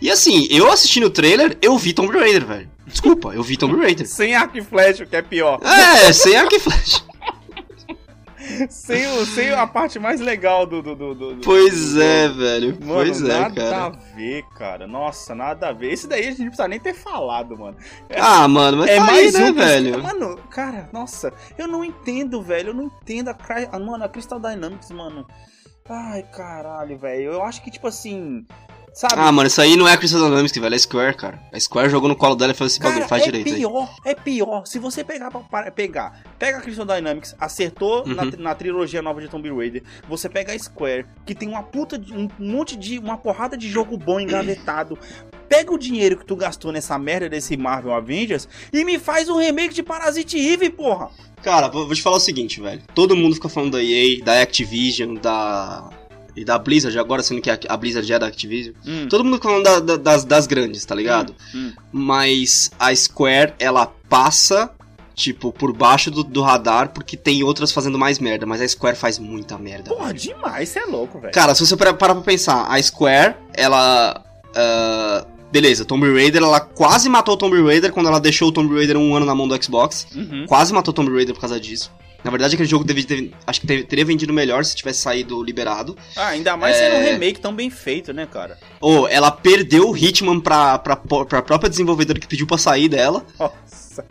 Speaker 2: E assim, eu assistindo o trailer, eu vi Tomb Raider, velho. Desculpa, eu vi Tomb Raider.
Speaker 1: Sem arco e flecha, o que é pior.
Speaker 2: É, sem arco e flecha.
Speaker 1: Sem, o, sem a parte mais legal do. do, do, do-
Speaker 2: Pois
Speaker 1: do
Speaker 2: é, velho.
Speaker 1: Mano,
Speaker 2: pois é,
Speaker 1: nada
Speaker 2: cara.
Speaker 1: a ver, cara. Nossa, nada a ver. Esse daí a gente não precisa nem ter falado, mano.
Speaker 2: Ah, mano, mas
Speaker 1: é
Speaker 2: tá
Speaker 1: mais
Speaker 2: aí, né,
Speaker 1: um
Speaker 2: velho?
Speaker 1: Mano, cara, nossa, eu não entendo, velho. Eu não entendo a, a- mano, a Crystal Dynamics, mano. Ai, caralho, velho. Eu acho que, tipo assim. Sabe?
Speaker 2: Ah, mano, isso aí não é a Crystal Dynamics, velho, é a Square, cara. A Square jogou no colo dela e falou assim, bagulho,
Speaker 1: Cara,
Speaker 2: faz
Speaker 1: é
Speaker 2: direito aí.
Speaker 1: pior, é pior. Se você pegar pra, pegar, pega a Crystal Dynamics, acertou na,
Speaker 2: Uhum.
Speaker 1: na trilogia nova de Tomb Raider, você pega a Square, que tem uma puta de, um monte de uma porrada de jogo bom engavetado. Pega o dinheiro que tu gastou nessa merda desse Marvel Avengers e me faz um remake de Parasite Eve, porra.
Speaker 2: Cara, vou te falar o seguinte, velho. Todo mundo fica falando da EA, da Activision, da. E da Blizzard, agora sendo que a Blizzard é da Activision.
Speaker 1: Hum,
Speaker 2: Todo mundo falando da- da- das, das grandes, tá ligado?
Speaker 1: hum.
Speaker 2: Mas a Square, ela passa, tipo, por baixo do, do radar, porque tem outras fazendo mais merda. Mas a Square faz muita merda.
Speaker 1: Porra, demais, você é louco, velho.
Speaker 2: Cara, se você parar pra pensar, a Square, ela. ah, beleza, Tomb Raider, ela quase matou o Tomb Raider quando ela deixou o Tomb Raider um ano na mão do Xbox.
Speaker 1: Uhum.
Speaker 2: Quase matou o Tomb Raider por causa disso. Na verdade, aquele jogo deve ter, acho que teria vendido melhor se tivesse saído liberado.
Speaker 1: Ah, ainda mais
Speaker 2: É.
Speaker 1: sendo um remake tão bem feito, né, cara?
Speaker 2: Ou ela perdeu o Hitman pra, pra, pra própria desenvolvedora que pediu pra sair dela.
Speaker 1: Nossa.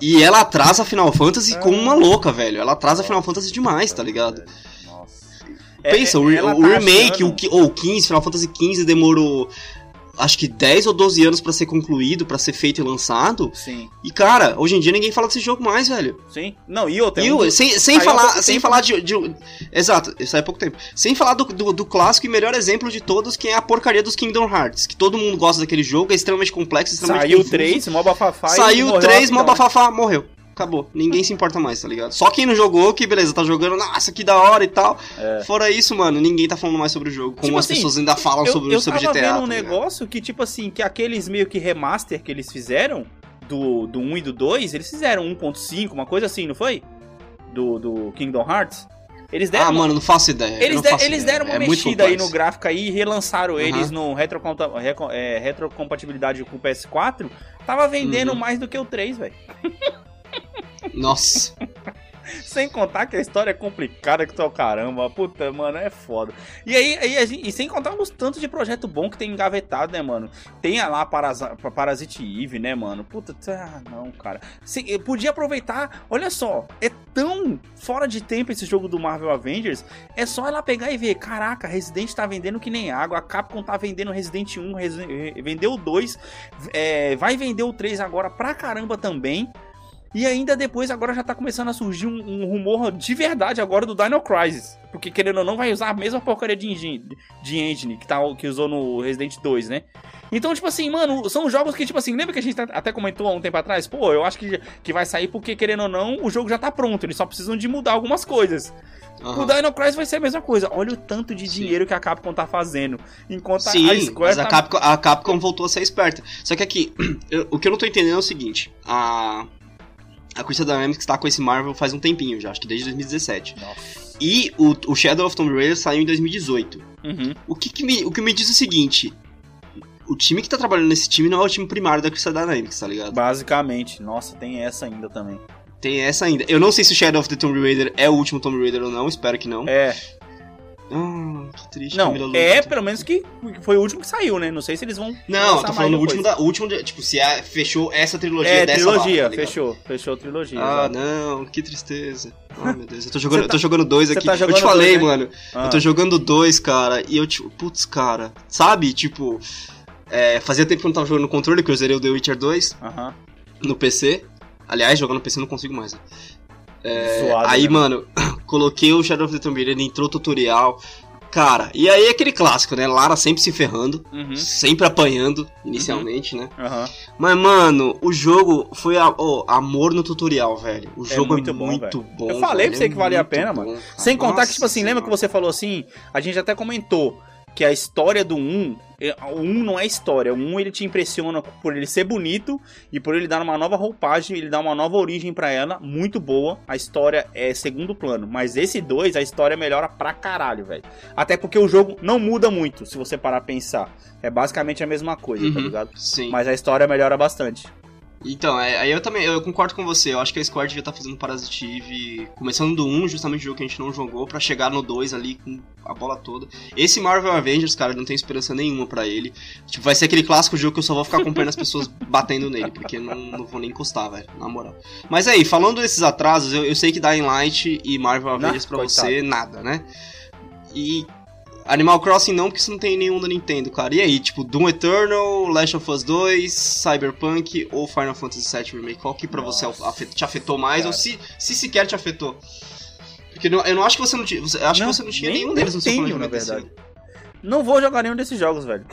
Speaker 2: E ela atrasa Final Fantasy como
Speaker 1: Ah.
Speaker 2: uma louca, velho. Ela atrasa Final Fantasy demais, tá ligado?
Speaker 1: Nossa.
Speaker 2: Pensa,
Speaker 1: É,
Speaker 2: o,
Speaker 1: ela
Speaker 2: o
Speaker 1: tá
Speaker 2: remake,
Speaker 1: achando-
Speaker 2: o, o 15, Final Fantasy 15 demorou acho que 10 ou 12 anos pra ser concluído, pra ser feito e lançado.
Speaker 1: Sim,
Speaker 2: E cara, hoje em dia ninguém fala desse jogo mais, velho.
Speaker 1: sim. Não, e outra. é um
Speaker 2: sem, sem
Speaker 1: saiu
Speaker 2: falar, sem
Speaker 1: tempo,
Speaker 2: falar de, de- Exato, isso aí há pouco tempo. Sem falar do, do, do clássico e melhor exemplo de todos, que é a porcaria dos Kingdom Hearts. Que todo mundo gosta daquele jogo, é extremamente complexo, extremamente
Speaker 1: Saiu
Speaker 2: confuso.
Speaker 1: 3, mó bafafá
Speaker 2: Saiu
Speaker 1: morreu
Speaker 2: 3,
Speaker 1: rapidão.
Speaker 2: mó bafafá, morreu. Acabou. Ninguém se importa mais, tá ligado? Só quem não jogou, que beleza, tá jogando, nossa, que da hora e tal.
Speaker 1: É.
Speaker 2: Fora isso, mano, ninguém tá falando mais sobre o jogo. Como
Speaker 1: Tipo
Speaker 2: as
Speaker 1: assim,
Speaker 2: pessoas ainda falam
Speaker 1: Eu,
Speaker 2: sobre,
Speaker 1: eu
Speaker 2: sobre
Speaker 1: tava
Speaker 2: GTA.
Speaker 1: vendo um
Speaker 2: tá
Speaker 1: negócio que, tipo assim, que aqueles meio que remaster que eles fizeram, do, do 1 e do 2, eles fizeram 1.5, uma coisa assim, não foi? Do, do Kingdom Hearts. Eles deram
Speaker 2: Ah,
Speaker 1: uma-
Speaker 2: mano, não faço ideia. eu
Speaker 1: Eles, de-
Speaker 2: faço
Speaker 1: eles
Speaker 2: ideia.
Speaker 1: deram uma
Speaker 2: é
Speaker 1: mexida aí no gráfico aí e relançaram
Speaker 2: Aham.
Speaker 1: eles no reco- é, retrocompatibilidade com o PS4. Tava vendendo
Speaker 2: Uhum.
Speaker 1: mais do que o 3, velho.
Speaker 2: Nossa.
Speaker 1: Sem contar que a história é complicada que tu é o caramba. Puta, mano, é foda. E aí, aí gente- e sem contar os tantos de projeto bom que tem engavetado, né, mano? Tem a lá Parasa- Parasite Eve, né, mano? Puta, ah, não, cara. Se- podia aproveitar, olha só, é tão fora de tempo esse jogo do Marvel Avengers. É só ela pegar e ver, caraca, Resident tá vendendo que nem água, a Capcom tá vendendo Resident 1, Resi- vendeu o 2, é, vai vender o 3 agora pra caramba também. E ainda depois, agora já tá começando a surgir um, um rumor de verdade agora do Dino Crisis. Porque querendo ou não, vai usar a mesma porcaria de engine, de engine que, tá, que usou no Resident 2, né? Então, tipo assim, mano, são jogos que, tipo assim, lembra que a gente tá, até comentou há um tempo atrás? Pô, eu acho que, que vai sair porque, querendo ou não, o jogo já tá pronto. Eles só precisam de mudar algumas coisas. Uhum. O Dino Crisis vai ser a mesma coisa. Olha o tanto de Sim. dinheiro que a Capcom tá fazendo. Enquanto
Speaker 2: Sim,
Speaker 1: a
Speaker 2: Square mas tá... a, Capcom, a Capcom voltou a ser esperta. Só que aqui, eu, o que eu não tô entendendo é o seguinte. A, a Crystal Dynamics tá com esse Marvel faz um tempinho já, acho que desde 2017. Nossa. E o, o Shadow of Tomb Raider saiu em 2018. Uhum. O, que, que me, o que me diz o seguinte: o time que tá trabalhando nesse time não é o time primário da Crystal Dynamics, tá ligado?
Speaker 1: Basicamente. Nossa, tem essa ainda também.
Speaker 2: Tem essa ainda. Eu não sei se Shadow of the Tomb Raider é o último Tomb Raider ou não, espero que não.
Speaker 1: É.
Speaker 2: Ah, que triste.
Speaker 1: Não, é pelo menos que foi o último que saiu, né? Não sei se eles vão.
Speaker 2: Não, eu tô falando o último da. último, tipo, se fechou essa trilogia
Speaker 1: é,
Speaker 2: dessa
Speaker 1: trilogia, tá fechou. Fechou a trilogia.
Speaker 2: Ah, exatamente. não, que tristeza. Ah, meu Deus. Eu tô jogando, tá, eu tô jogando dois aqui. Tá jogando eu te falei, dois, né? mano. Ah. Eu tô jogando dois, cara, e eu, tipo, putz, cara. Sabe? Tipo. É, fazia tempo que eu não tava jogando no controle, que eu zerei o The Witcher 2 uh -huh. no PC. Aliás, jogando no PC não consigo mais. Né? É, Suado, aí, né? mano, coloquei o Shadow of the Tomb Raider, entrou o tutorial. Cara, e aí aquele clássico, né? Lara sempre se ferrando, uhum. sempre apanhando, inicialmente, uhum. né? Uhum. Mas, mano, o jogo foi a, oh, amor no tutorial, velho. O é jogo é muito, é bom, muito bom.
Speaker 1: Eu falei velho, pra você que valia a pena, bom, mano. Sem contar Nossa que, tipo assim, lembra que você falou assim? A gente até comentou que a história do 1, é, o 1 não é história, o 1 ele te impressiona por ele ser bonito e por ele dar uma nova roupagem, ele dá uma nova origem para ela, muito boa. A história é segundo plano, mas esse 2 a história melhora pra caralho, velho. Até porque o jogo não muda muito, se você parar a pensar. É basicamente a mesma coisa, tá uhum, tá ligado?
Speaker 2: Sim.
Speaker 1: Mas a história melhora bastante.
Speaker 2: Então, é, aí eu também eu concordo com você. Eu acho que a Square devia estar tá fazendo Parasitive, começando do 1, justamente o jogo que a gente não jogou, para chegar no 2 ali com a bola toda. Esse Marvel Avengers, cara, não tem esperança nenhuma para ele. Tipo, vai ser aquele clássico jogo que eu só vou ficar acompanhando as pessoas batendo nele, porque não, não vou nem encostar, velho, na moral. Mas aí, falando desses atrasos, eu, eu sei que Dying Light e Marvel Avengers para você, nada, né? E Animal Crossing não, porque isso não tem nenhum da Nintendo, cara. E aí, tipo, Doom Eternal, Last of Us 2, Cyberpunk ou Final Fantasy VII Remake? Qual que pra Nossa. você te afetou mais? Cara. Ou se, se sequer te afetou? Porque não, eu não acho que você não tinha. Eu acho não, que você não tinha nem, nenhum deles no seu
Speaker 1: tenho, na verdade. Não vou jogar nenhum desses jogos, velho.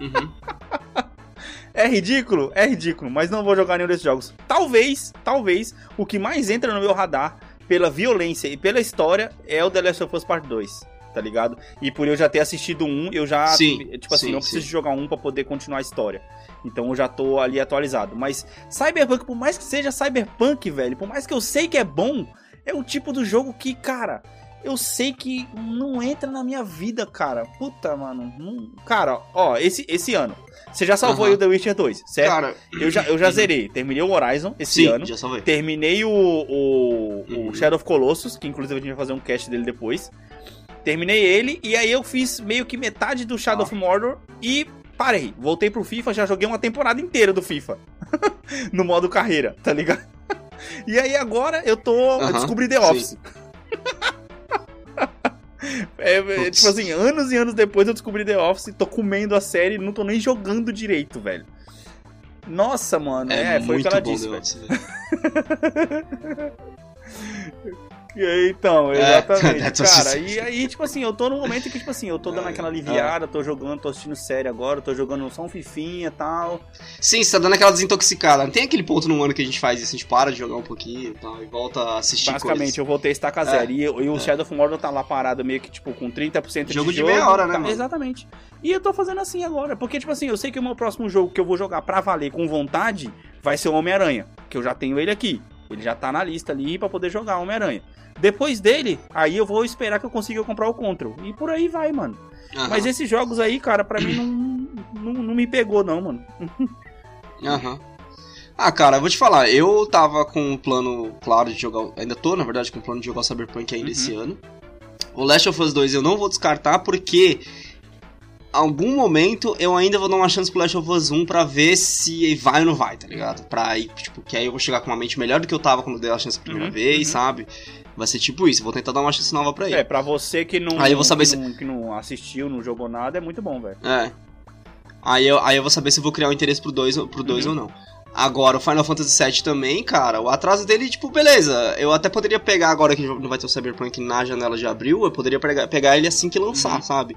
Speaker 1: Uhum. É ridículo? É ridículo, mas não vou jogar nenhum desses jogos. Talvez, talvez, o que mais entra no meu radar pela violência e pela história é o The Last of Us Part 2 tá ligado? E por eu já ter assistido um, eu já, sim, tipo assim, sim, não preciso sim. jogar um para poder continuar a história. Então eu já tô ali atualizado. Mas Cyberpunk, por mais que seja Cyberpunk, velho, por mais que eu sei que é bom, é o tipo do jogo que, cara, eu sei que não entra na minha vida, cara. Puta, mano. Não... Cara, ó, esse, esse ano. Você já salvou uhum. o The Witcher 2, certo? Cara, eu já, eu já zerei. Terminei o Horizon esse Sim, ano. Já salvei. Terminei o, o, uhum. o Shadow of Colossus, que inclusive a gente vai fazer um cast dele depois. Terminei ele e aí eu fiz meio que metade do Shadow ah. of Mordor e parei. Voltei pro FIFA, já joguei uma temporada inteira do FIFA. no modo carreira, tá ligado? e aí agora eu tô. Uh -huh, eu descobri The Office. é, é, tipo assim, anos e anos depois eu descobri The Office, tô comendo a série, não tô nem jogando direito, velho. Nossa, mano, é, é foi o que ela disse, velho. Então, é, exatamente. É, cara, e aí, tipo assim, eu tô num momento que, tipo assim, eu tô dando aquela aliviada, tô jogando, tô assistindo série agora, tô jogando só um fifinha e tal.
Speaker 2: Sim, você tá dando aquela desintoxicada. Não tem aquele ponto no ano que a gente faz isso, a gente para de jogar um pouquinho e tal, e volta a assistir
Speaker 1: Basicamente,
Speaker 2: coisas.
Speaker 1: eu voltei a estaca é, zero. E, e o é. Shadow of Mordor tá lá parado meio que, tipo, com 30% de
Speaker 2: jogo. de meia hora, né,
Speaker 1: tá, Exatamente. E eu tô fazendo assim agora, porque, tipo assim, eu sei que o meu próximo jogo que eu vou jogar pra valer com vontade vai ser o Homem-Aranha, que eu já tenho ele aqui. Ele já tá na lista ali para poder jogar Homem-Aranha. Depois dele, aí eu vou esperar que eu consiga comprar o Control. E por aí vai, mano. Uhum. Mas esses jogos aí, cara, pra mim não, não, não me pegou, não, mano.
Speaker 2: Aham. Uhum. Ah, cara, eu vou te falar, eu tava com um plano claro de jogar. Ainda tô, na verdade, com um plano de jogar Cyberpunk ainda uhum. esse ano. O Last of Us 2 eu não vou descartar porque algum momento eu ainda vou dar uma chance pro Last of Us 1 pra ver se vai ou não vai, tá ligado? Pra ir, tipo, que aí eu vou chegar com uma mente melhor do que eu tava quando dei a chance a primeira uhum, vez, uhum. sabe? Vai ser tipo isso, vou tentar dar uma chance nova pra ele.
Speaker 1: É, pra você que não,
Speaker 2: aí eu vou saber
Speaker 1: que,
Speaker 2: se...
Speaker 1: não, que não assistiu, não jogou nada, é muito bom, velho.
Speaker 2: É. Aí eu, aí eu vou saber se eu vou criar um interesse pro 2 pro dois uhum. ou não. Agora, o Final Fantasy VII também, cara, o atraso dele, tipo, beleza. Eu até poderia pegar agora que não vai ter o Cyberpunk na janela de abril, eu poderia pegar, pegar ele assim que lançar, uhum. sabe?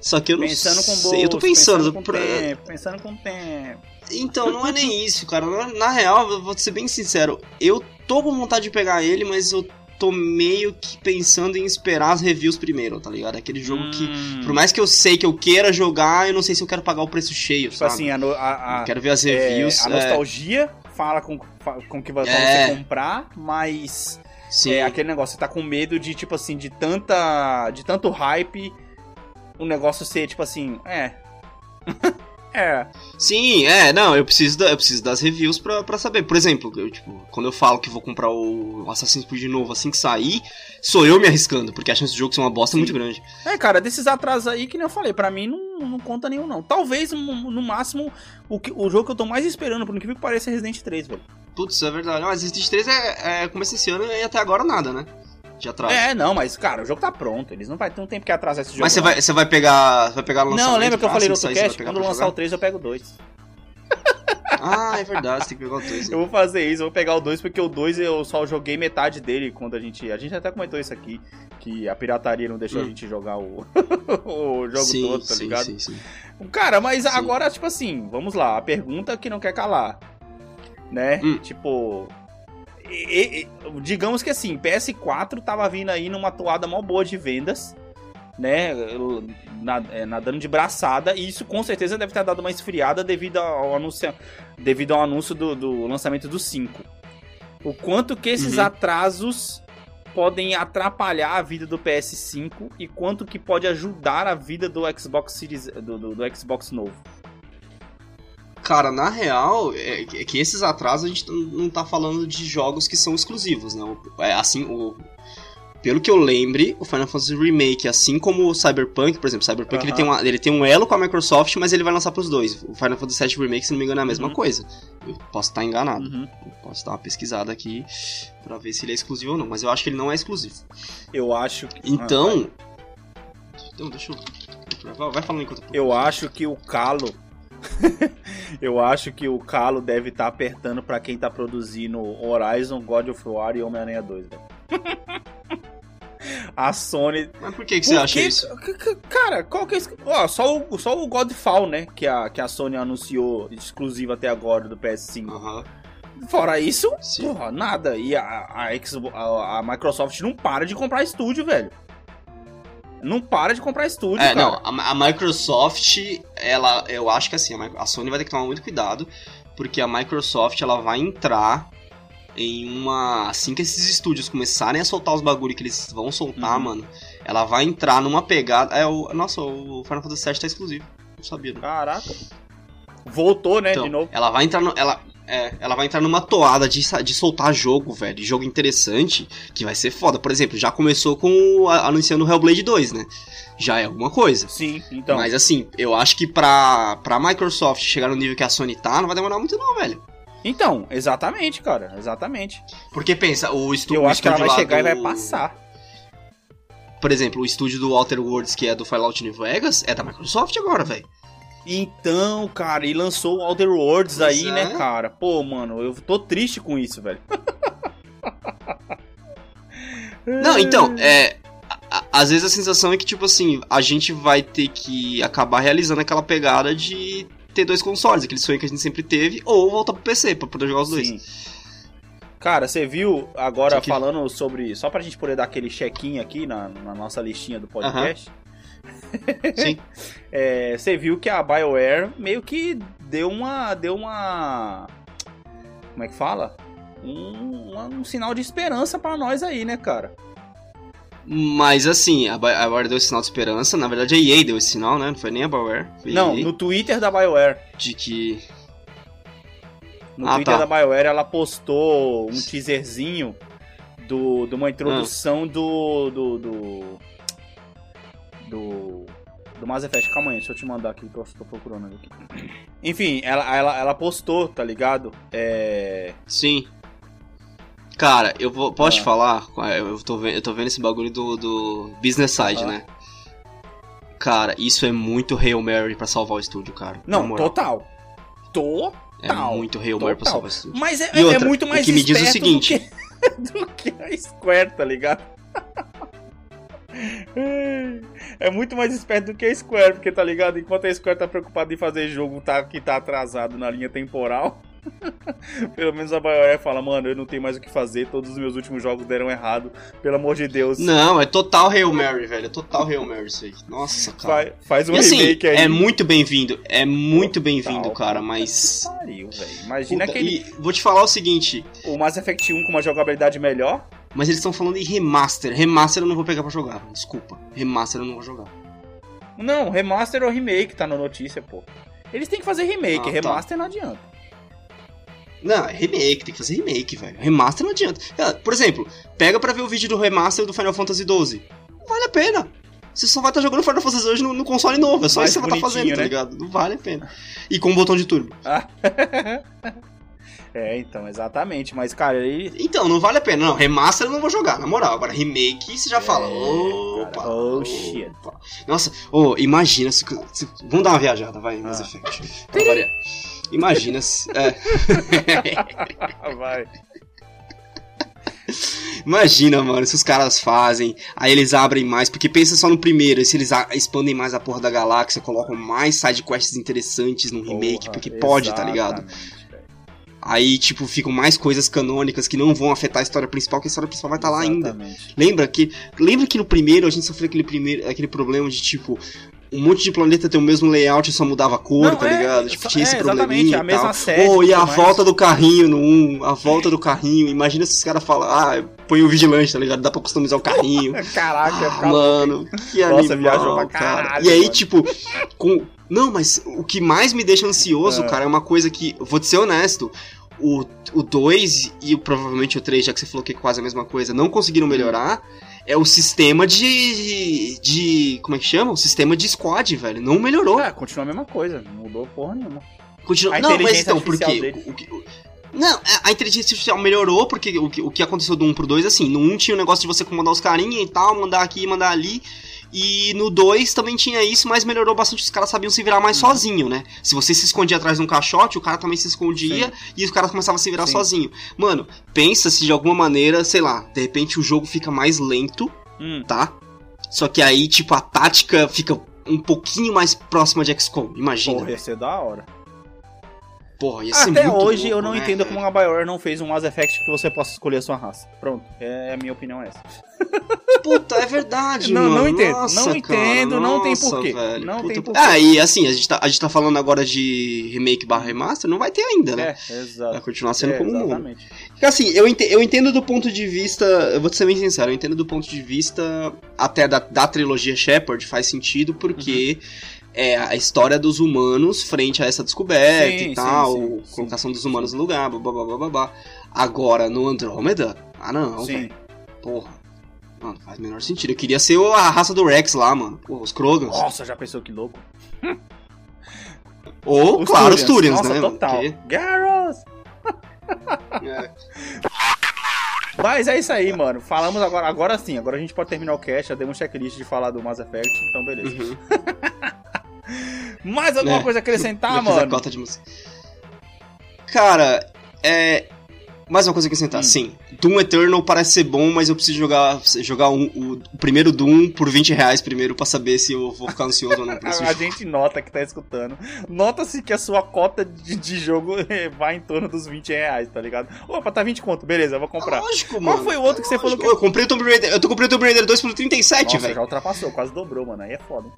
Speaker 2: Só que eu não
Speaker 1: pensando
Speaker 2: sei.
Speaker 1: Com bolso,
Speaker 2: eu tô pensando.
Speaker 1: Pensando com, pra... tempo, pensando com tempo.
Speaker 2: Então, não é nem isso, cara. Na real, eu vou ser bem sincero. Eu tô com vontade de pegar ele, mas eu tô meio que pensando em esperar as reviews primeiro, tá ligado? Aquele jogo hum. que, por mais que eu sei que eu queira jogar, eu não sei se eu quero pagar o preço cheio, tipo
Speaker 1: sabe? assim, a, no, a,
Speaker 2: a quero ver as reviews.
Speaker 1: É, a nostalgia é... fala com, com que você é. comprar, mas Sim. é aquele negócio, você tá com medo de, tipo assim, de tanta. de tanto hype, o negócio ser, tipo assim, é. É.
Speaker 2: Sim, é, não, eu preciso, da, eu preciso das reviews pra, pra saber. Por exemplo, eu, tipo, quando eu falo que vou comprar o Assassin's Creed de novo assim que sair, sou eu me arriscando, porque a chance do jogo ser uma bosta Sim. é muito grande.
Speaker 1: É, cara, desses atrasos aí, que nem eu falei, pra mim não, não conta nenhum, não. Talvez, no, máximo, o, que, o jogo que eu tô mais esperando, por incrível que pareça, é Resident 3, velho.
Speaker 2: Putz, é verdade. Mas Resident 3 é, é esse ano e até agora nada, né? De atraso.
Speaker 1: É, não, mas, cara, o jogo tá pronto. Eles não vai ter um tempo que atrasar esse jogo.
Speaker 2: Mas você vai, você vai pegar. Vai pegar o
Speaker 1: lançamento? Não, lembra que eu falei no outro cast? Quando lançar o 3, eu pego o 2.
Speaker 2: Ah, é verdade, você tem que pegar o 2.
Speaker 1: Né? Eu vou fazer isso, eu vou pegar o 2 porque o 2 eu só joguei metade dele quando a gente. A gente até comentou isso aqui, que a pirataria não deixou hum. a gente jogar o, o jogo sim, todo, tá sim, ligado? Sim, sim. Cara, mas agora, tipo assim, vamos lá, a pergunta que não quer calar. Né? Hum. Tipo, e, e, digamos que assim, PS4 tava vindo aí numa toada mó boa de vendas, né? É, nadando de braçada, e isso com certeza deve ter dado uma esfriada devido ao anúncio, devido ao anúncio do, do lançamento do 5. O quanto que esses uhum. atrasos podem atrapalhar a vida do PS5 e quanto que pode ajudar a vida do Xbox Series do, do, do Xbox novo.
Speaker 2: Cara, na real, é, é que esses atrasos a gente não tá falando de jogos que são exclusivos, né? É, assim, o, pelo que eu lembre, o Final Fantasy Remake, assim como o Cyberpunk, por exemplo, o Cyberpunk ele, tem uma, ele tem um elo com a Microsoft, mas ele vai lançar pros dois. O Final Fantasy VII Remake, se não me engano, é a mesma uh uhum. coisa. Eu posso estar enganado. Uh uhum. posso dar uma pesquisada aqui para ver se ele é exclusivo ou não, mas eu acho que ele não é exclusivo.
Speaker 1: Eu acho
Speaker 2: que... Então... Ah, então, deixa eu... Vai falando enquanto
Speaker 1: eu... Eu acho que o Calo eu acho que o calo deve estar tá apertando para quem tá produzindo Horizon, God of War e Homem-Aranha 2, velho. A Sony.
Speaker 2: Mas por que, que você acha isso?
Speaker 1: Cara, qual que é isso? Ó, só o, só o Godfall, né? Que a, que a Sony anunciou exclusivo até agora do PS5.
Speaker 2: Uhum.
Speaker 1: Fora isso, porra, nada. E a, a, a, a Microsoft não para de comprar estúdio, velho não para de comprar estúdio, é, cara.
Speaker 2: não, a, a, Microsoft, ela, eu acho que assim, a, Sony vai ter que tomar muito cuidado, porque a Microsoft, ela vai entrar em uma, assim que esses estúdios começarem a soltar os bagulho que eles vão soltar, uhum. mano, ela vai entrar numa pegada, é o, nossa, o Final Fantasy VII tá exclusivo, não sabia. Não.
Speaker 1: Caraca. Voltou, né,
Speaker 2: então,
Speaker 1: de novo.
Speaker 2: Ela vai entrar no, ela, é, ela vai entrar numa toada de, de soltar jogo, velho. Jogo interessante, que vai ser foda. Por exemplo, já começou com anunciando o Hellblade 2, né? Já é alguma coisa.
Speaker 1: Sim, então.
Speaker 2: Mas assim, eu acho que pra, pra Microsoft chegar no nível que a Sony tá, não vai demorar muito não, velho.
Speaker 1: Então, exatamente, cara. Exatamente.
Speaker 2: Porque pensa, o estúdio.
Speaker 1: Eu acho que ela vai chegar do... e vai passar.
Speaker 2: Por exemplo, o estúdio do Outer Worlds, que é do Fallout New Vegas, é da Microsoft agora, velho.
Speaker 1: Então, cara, e lançou o Outer Worlds aí, né, é. né, cara? Pô, mano, eu tô triste com isso, velho.
Speaker 2: Não, então, é. Às vezes a sensação é que, tipo assim, a gente vai ter que acabar realizando aquela pegada de ter dois consoles, aquele sonho que a gente sempre teve, ou voltar pro PC pra poder jogar os dois. Sim.
Speaker 1: Cara, você viu agora que... falando sobre. Só pra gente poder dar aquele check-in aqui na, na, nossa listinha do podcast.
Speaker 2: Sim.
Speaker 1: é, você viu que a BioWare meio que deu uma. Deu uma. Como é que fala? Um, um sinal de esperança para nós aí, né, cara?
Speaker 2: Mas assim, a BioWare deu esse sinal de esperança. Na verdade, a EA deu esse sinal, né? Não foi nem a BioWare.
Speaker 1: Não, no Twitter da BioWare.
Speaker 2: De que.
Speaker 1: No ah, Twitter tá. da BioWare ela postou um teaserzinho do, de uma introdução ah. do, do, do do. Do Mass Effect. Calma aí, deixa eu te mandar aqui que eu estou procurando aqui. Enfim, ela, ela, ela postou, tá ligado? É.
Speaker 2: Sim. Cara, eu vou, posso ah. te falar? Eu tô, vendo, eu tô vendo esse bagulho do, do Business Side, ah. né? Cara, isso é muito Hail Mary pra salvar o estúdio, cara.
Speaker 1: Não, total. Total. Total.
Speaker 2: É muito Hail pra salvar
Speaker 1: isso. Mas é,
Speaker 2: é, outra,
Speaker 1: é, muito mais
Speaker 2: o que me diz o seguinte.
Speaker 1: Do que, do que a Square, tá ligado? É muito mais esperto do que a Square, porque tá ligado? Enquanto a Square tá preocupada em fazer jogo tá, que tá atrasado na linha temporal, Pelo menos a BioWare fala, mano, eu não tenho mais o que fazer, todos os meus últimos jogos deram errado, pelo amor de Deus.
Speaker 2: Não, é total Hail Mary, velho, é total Hail Mary isso aí. Nossa, cara.
Speaker 1: Faz, faz um
Speaker 2: e, assim,
Speaker 1: remake aí.
Speaker 2: É muito bem-vindo, é muito bem-vindo, cara, mas...
Speaker 1: Pariu, velho. Imagina Puta, aquele...
Speaker 2: vou te falar o seguinte...
Speaker 1: O Mass Effect 1 com uma jogabilidade melhor...
Speaker 2: Mas eles estão falando em remaster. Remaster eu não vou pegar pra jogar, desculpa. Remaster eu não vou jogar.
Speaker 1: Não, remaster ou remake tá na notícia, pô. Eles têm que fazer remake, ah, tá. remaster tá. não adianta.
Speaker 2: Não, é remake, tem que fazer remake, velho. Remaster não adianta. Por exemplo, pega pra ver o vídeo do remaster do Final Fantasy XII. Vale a pena. Você só vai estar tá jogando Final Fantasy hoje no, no, console novo. É só Mais isso que você vai estar tá fazendo, tá né? tá ligado? Não vale a pena. E com o botão de turbo.
Speaker 1: É, então, exatamente. Mas, cara, aí.
Speaker 2: Então, não vale a pena. Não, remaster eu não vou jogar, na moral. Agora, remake, você já é, fala. Opa!
Speaker 1: oh, shit.
Speaker 2: Nossa, oh, imagina. Se, se, vamos dar uma viajada, vai, Mass ah. Effect. Pra variar. Imagina se. É.
Speaker 1: Vai.
Speaker 2: Imagina, mano, se os caras fazem, aí eles abrem mais, porque pensa só no primeiro, se eles expandem mais a porra da galáxia, colocam mais sidequests interessantes no remake, porra, porque pode, tá ligado? Aí, tipo, ficam mais coisas canônicas que não vão afetar a história principal, que a história principal vai estar tá lá ainda. Lembra que, lembra que no primeiro a gente sofreu aquele, primeiro, aquele problema de, tipo, um monte de planeta tem o mesmo layout e só mudava a cor, não, tá é, ligado? Tipo, tinha é, esse probleminha a mesma série. E a mais. volta do carrinho no 1, a volta do carrinho. Imagina se os caras falam, ah, põe o vigilante, tá ligado? Dá pra customizar o carrinho.
Speaker 1: Caraca,
Speaker 2: ah, mano, que Nossa, animal, pra caralho, cara. E aí, mano. tipo, com... Não, mas o que mais me deixa ansioso, é. cara, é uma coisa que, vou te ser honesto, o 2 e provavelmente o 3, já que você falou que é quase a mesma coisa, não conseguiram melhorar é o sistema de. de. Como é que chama? O sistema de squad, velho. Não melhorou. É,
Speaker 1: continua a mesma coisa. Não mudou porra nenhuma.
Speaker 2: Continua... Não, mas então, porque. O, o, não, a inteligência artificial melhorou, porque o que, o que aconteceu do 1 pro 2, assim, no 1 tinha o negócio de você comandar os carinha e tal, mandar aqui, mandar ali. E no 2 também tinha isso, mas melhorou bastante. Os caras sabiam se virar mais uhum. sozinho, né? Se você se escondia atrás de um caixote, o cara também se escondia Sim. e os caras começavam a se virar Sim. sozinho. Mano, pensa se de alguma maneira, sei lá, de repente o jogo fica mais lento hum. tá? Só que aí, tipo, a tática fica um pouquinho mais próxima de XCOM, imagina.
Speaker 1: Porra, ia ser da hora.
Speaker 2: Porra, ia ser
Speaker 1: Até
Speaker 2: muito
Speaker 1: hoje
Speaker 2: louco,
Speaker 1: eu não
Speaker 2: né,
Speaker 1: entendo como a BioWare não fez um Mass Effect que você possa escolher a sua raça. Pronto, é a minha opinião é essa.
Speaker 2: Puta, é verdade,
Speaker 1: não,
Speaker 2: mano.
Speaker 1: Não entendo,
Speaker 2: nossa,
Speaker 1: não entendo,
Speaker 2: cara,
Speaker 1: não
Speaker 2: nossa,
Speaker 1: tem porquê.
Speaker 2: Velho,
Speaker 1: não
Speaker 2: puta...
Speaker 1: tem porquê.
Speaker 2: Ah, e assim, a gente, tá, a gente tá falando agora de remake barra remaster, não vai ter ainda, né?
Speaker 1: É, exato.
Speaker 2: Vai continuar sendo é, como exatamente. mundo. Porque assim, eu entendo, eu entendo do ponto de vista, eu vou ser bem sincero, eu entendo do ponto de vista até da, da trilogia Shepard, faz sentido, porque... Uhum é a história dos humanos frente a essa descoberta sim, e tal, sim, sim, colocação dos humanos no lugar, blá. Agora no Andrômeda, ah não, velho. Porra. Mano, faz o menor sentido. Eu queria ser a raça do Rex lá, mano. Porra, os Krogans.
Speaker 1: Nossa, já pensou que louco.
Speaker 2: Ou, os claro, Turians. os Turians, Nossa, né?
Speaker 1: total. Porque... Garros! é. Mas é isso aí, mano. Falamos agora, agora sim. Agora a gente pode terminar o cast. Já demos um checklist de falar do Mass Effect, então beleza. Uhum. Mais alguma é, coisa a acrescentar, mano? A cota de música.
Speaker 2: Cara, é. Mais uma coisa a acrescentar, hum. sim. Doom Eternal parece ser bom, mas eu preciso jogar, jogar um, o, o, primeiro Doom por 20 reais primeiro pra saber se eu vou ficar ansioso ou não.
Speaker 1: a gente nota que tá escutando. Nota-se que a sua cota de, de, jogo vai em torno dos 20 reais, tá ligado? Opa, tá 20 conto, beleza, eu vou comprar.
Speaker 2: Lógico,
Speaker 1: Qual
Speaker 2: mano.
Speaker 1: Qual foi o outro que você falou que.
Speaker 2: Eu comprei o Tomb Raider. Eu tô comprei o Tomb Raider 2 por 37, velho.
Speaker 1: já ultrapassou, quase dobrou, mano. Aí é foda.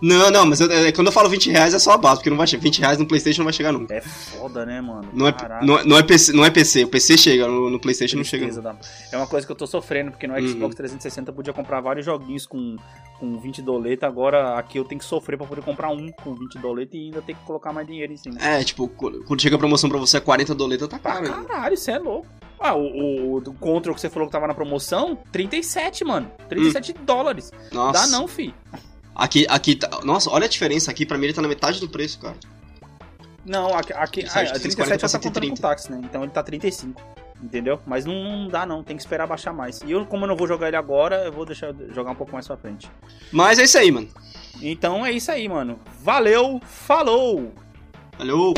Speaker 2: Não, não, mas eu, é, quando eu falo 20 reais é só a base, porque não vai 20 reais no Playstation não vai chegar nunca.
Speaker 1: É foda, né, mano?
Speaker 2: Não é, não, não, é PC, não é PC, o PC chega, no, no Playstation não chega.
Speaker 1: Da... É uma coisa que eu tô sofrendo, porque no uhum. Xbox 360 eu podia comprar vários joguinhos com, com 20 doleta, agora aqui eu tenho que sofrer pra poder comprar um com 20 doleta e ainda ter que colocar mais dinheiro em cima.
Speaker 2: É, tipo, quando chega a promoção pra você é 40 doleta, tá caro.
Speaker 1: Ah, caralho, isso é louco. Ah, o, o, o Control que você falou que tava na promoção, 37, mano. 37 hum. dólares. Nossa. Dá não, fi.
Speaker 2: Aqui, aqui tá... Nossa, olha a diferença aqui, pra mim ele tá na metade do preço, cara.
Speaker 1: Não, aqui, aqui ah, 37 já tá contando com táxi, né? Então ele tá 35, entendeu? Mas não, não, dá não, tem que esperar baixar mais. E eu, como eu não vou jogar ele agora, eu vou deixar jogar um pouco mais pra frente.
Speaker 2: Mas é isso aí, mano.
Speaker 1: Então é isso aí, mano. Valeu, falou!
Speaker 2: Valeu!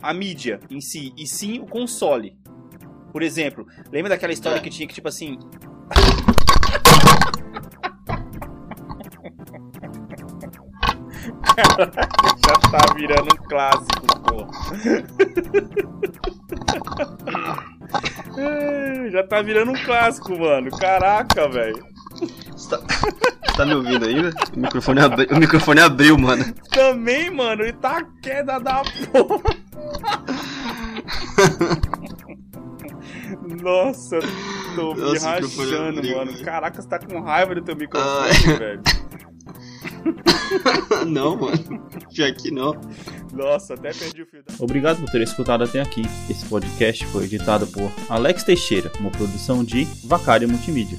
Speaker 1: a mídia em si, e sim o console. Por exemplo, lembra daquela história
Speaker 2: É.
Speaker 1: que tinha que, tipo assim. Já tá virando um clássico, pô. Já tá virando um clássico, mano. Caraca, velho.
Speaker 2: Você tá, você tá me ouvindo ainda? O microfone, abri... o microfone abriu, mano.
Speaker 1: Também, mano, e tá a queda da porra. Nossa, tô me
Speaker 2: Nossa,
Speaker 1: rachando, mano. Caraca, você tá com raiva do teu microfone,
Speaker 2: Ai.
Speaker 1: velho.
Speaker 2: não, mano. Pior que não.
Speaker 1: Nossa, até perdi o fio da... Obrigado por ter escutado até aqui. Esse podcast foi editado por Alex Teixeira, uma produção de Vacária Multimídia.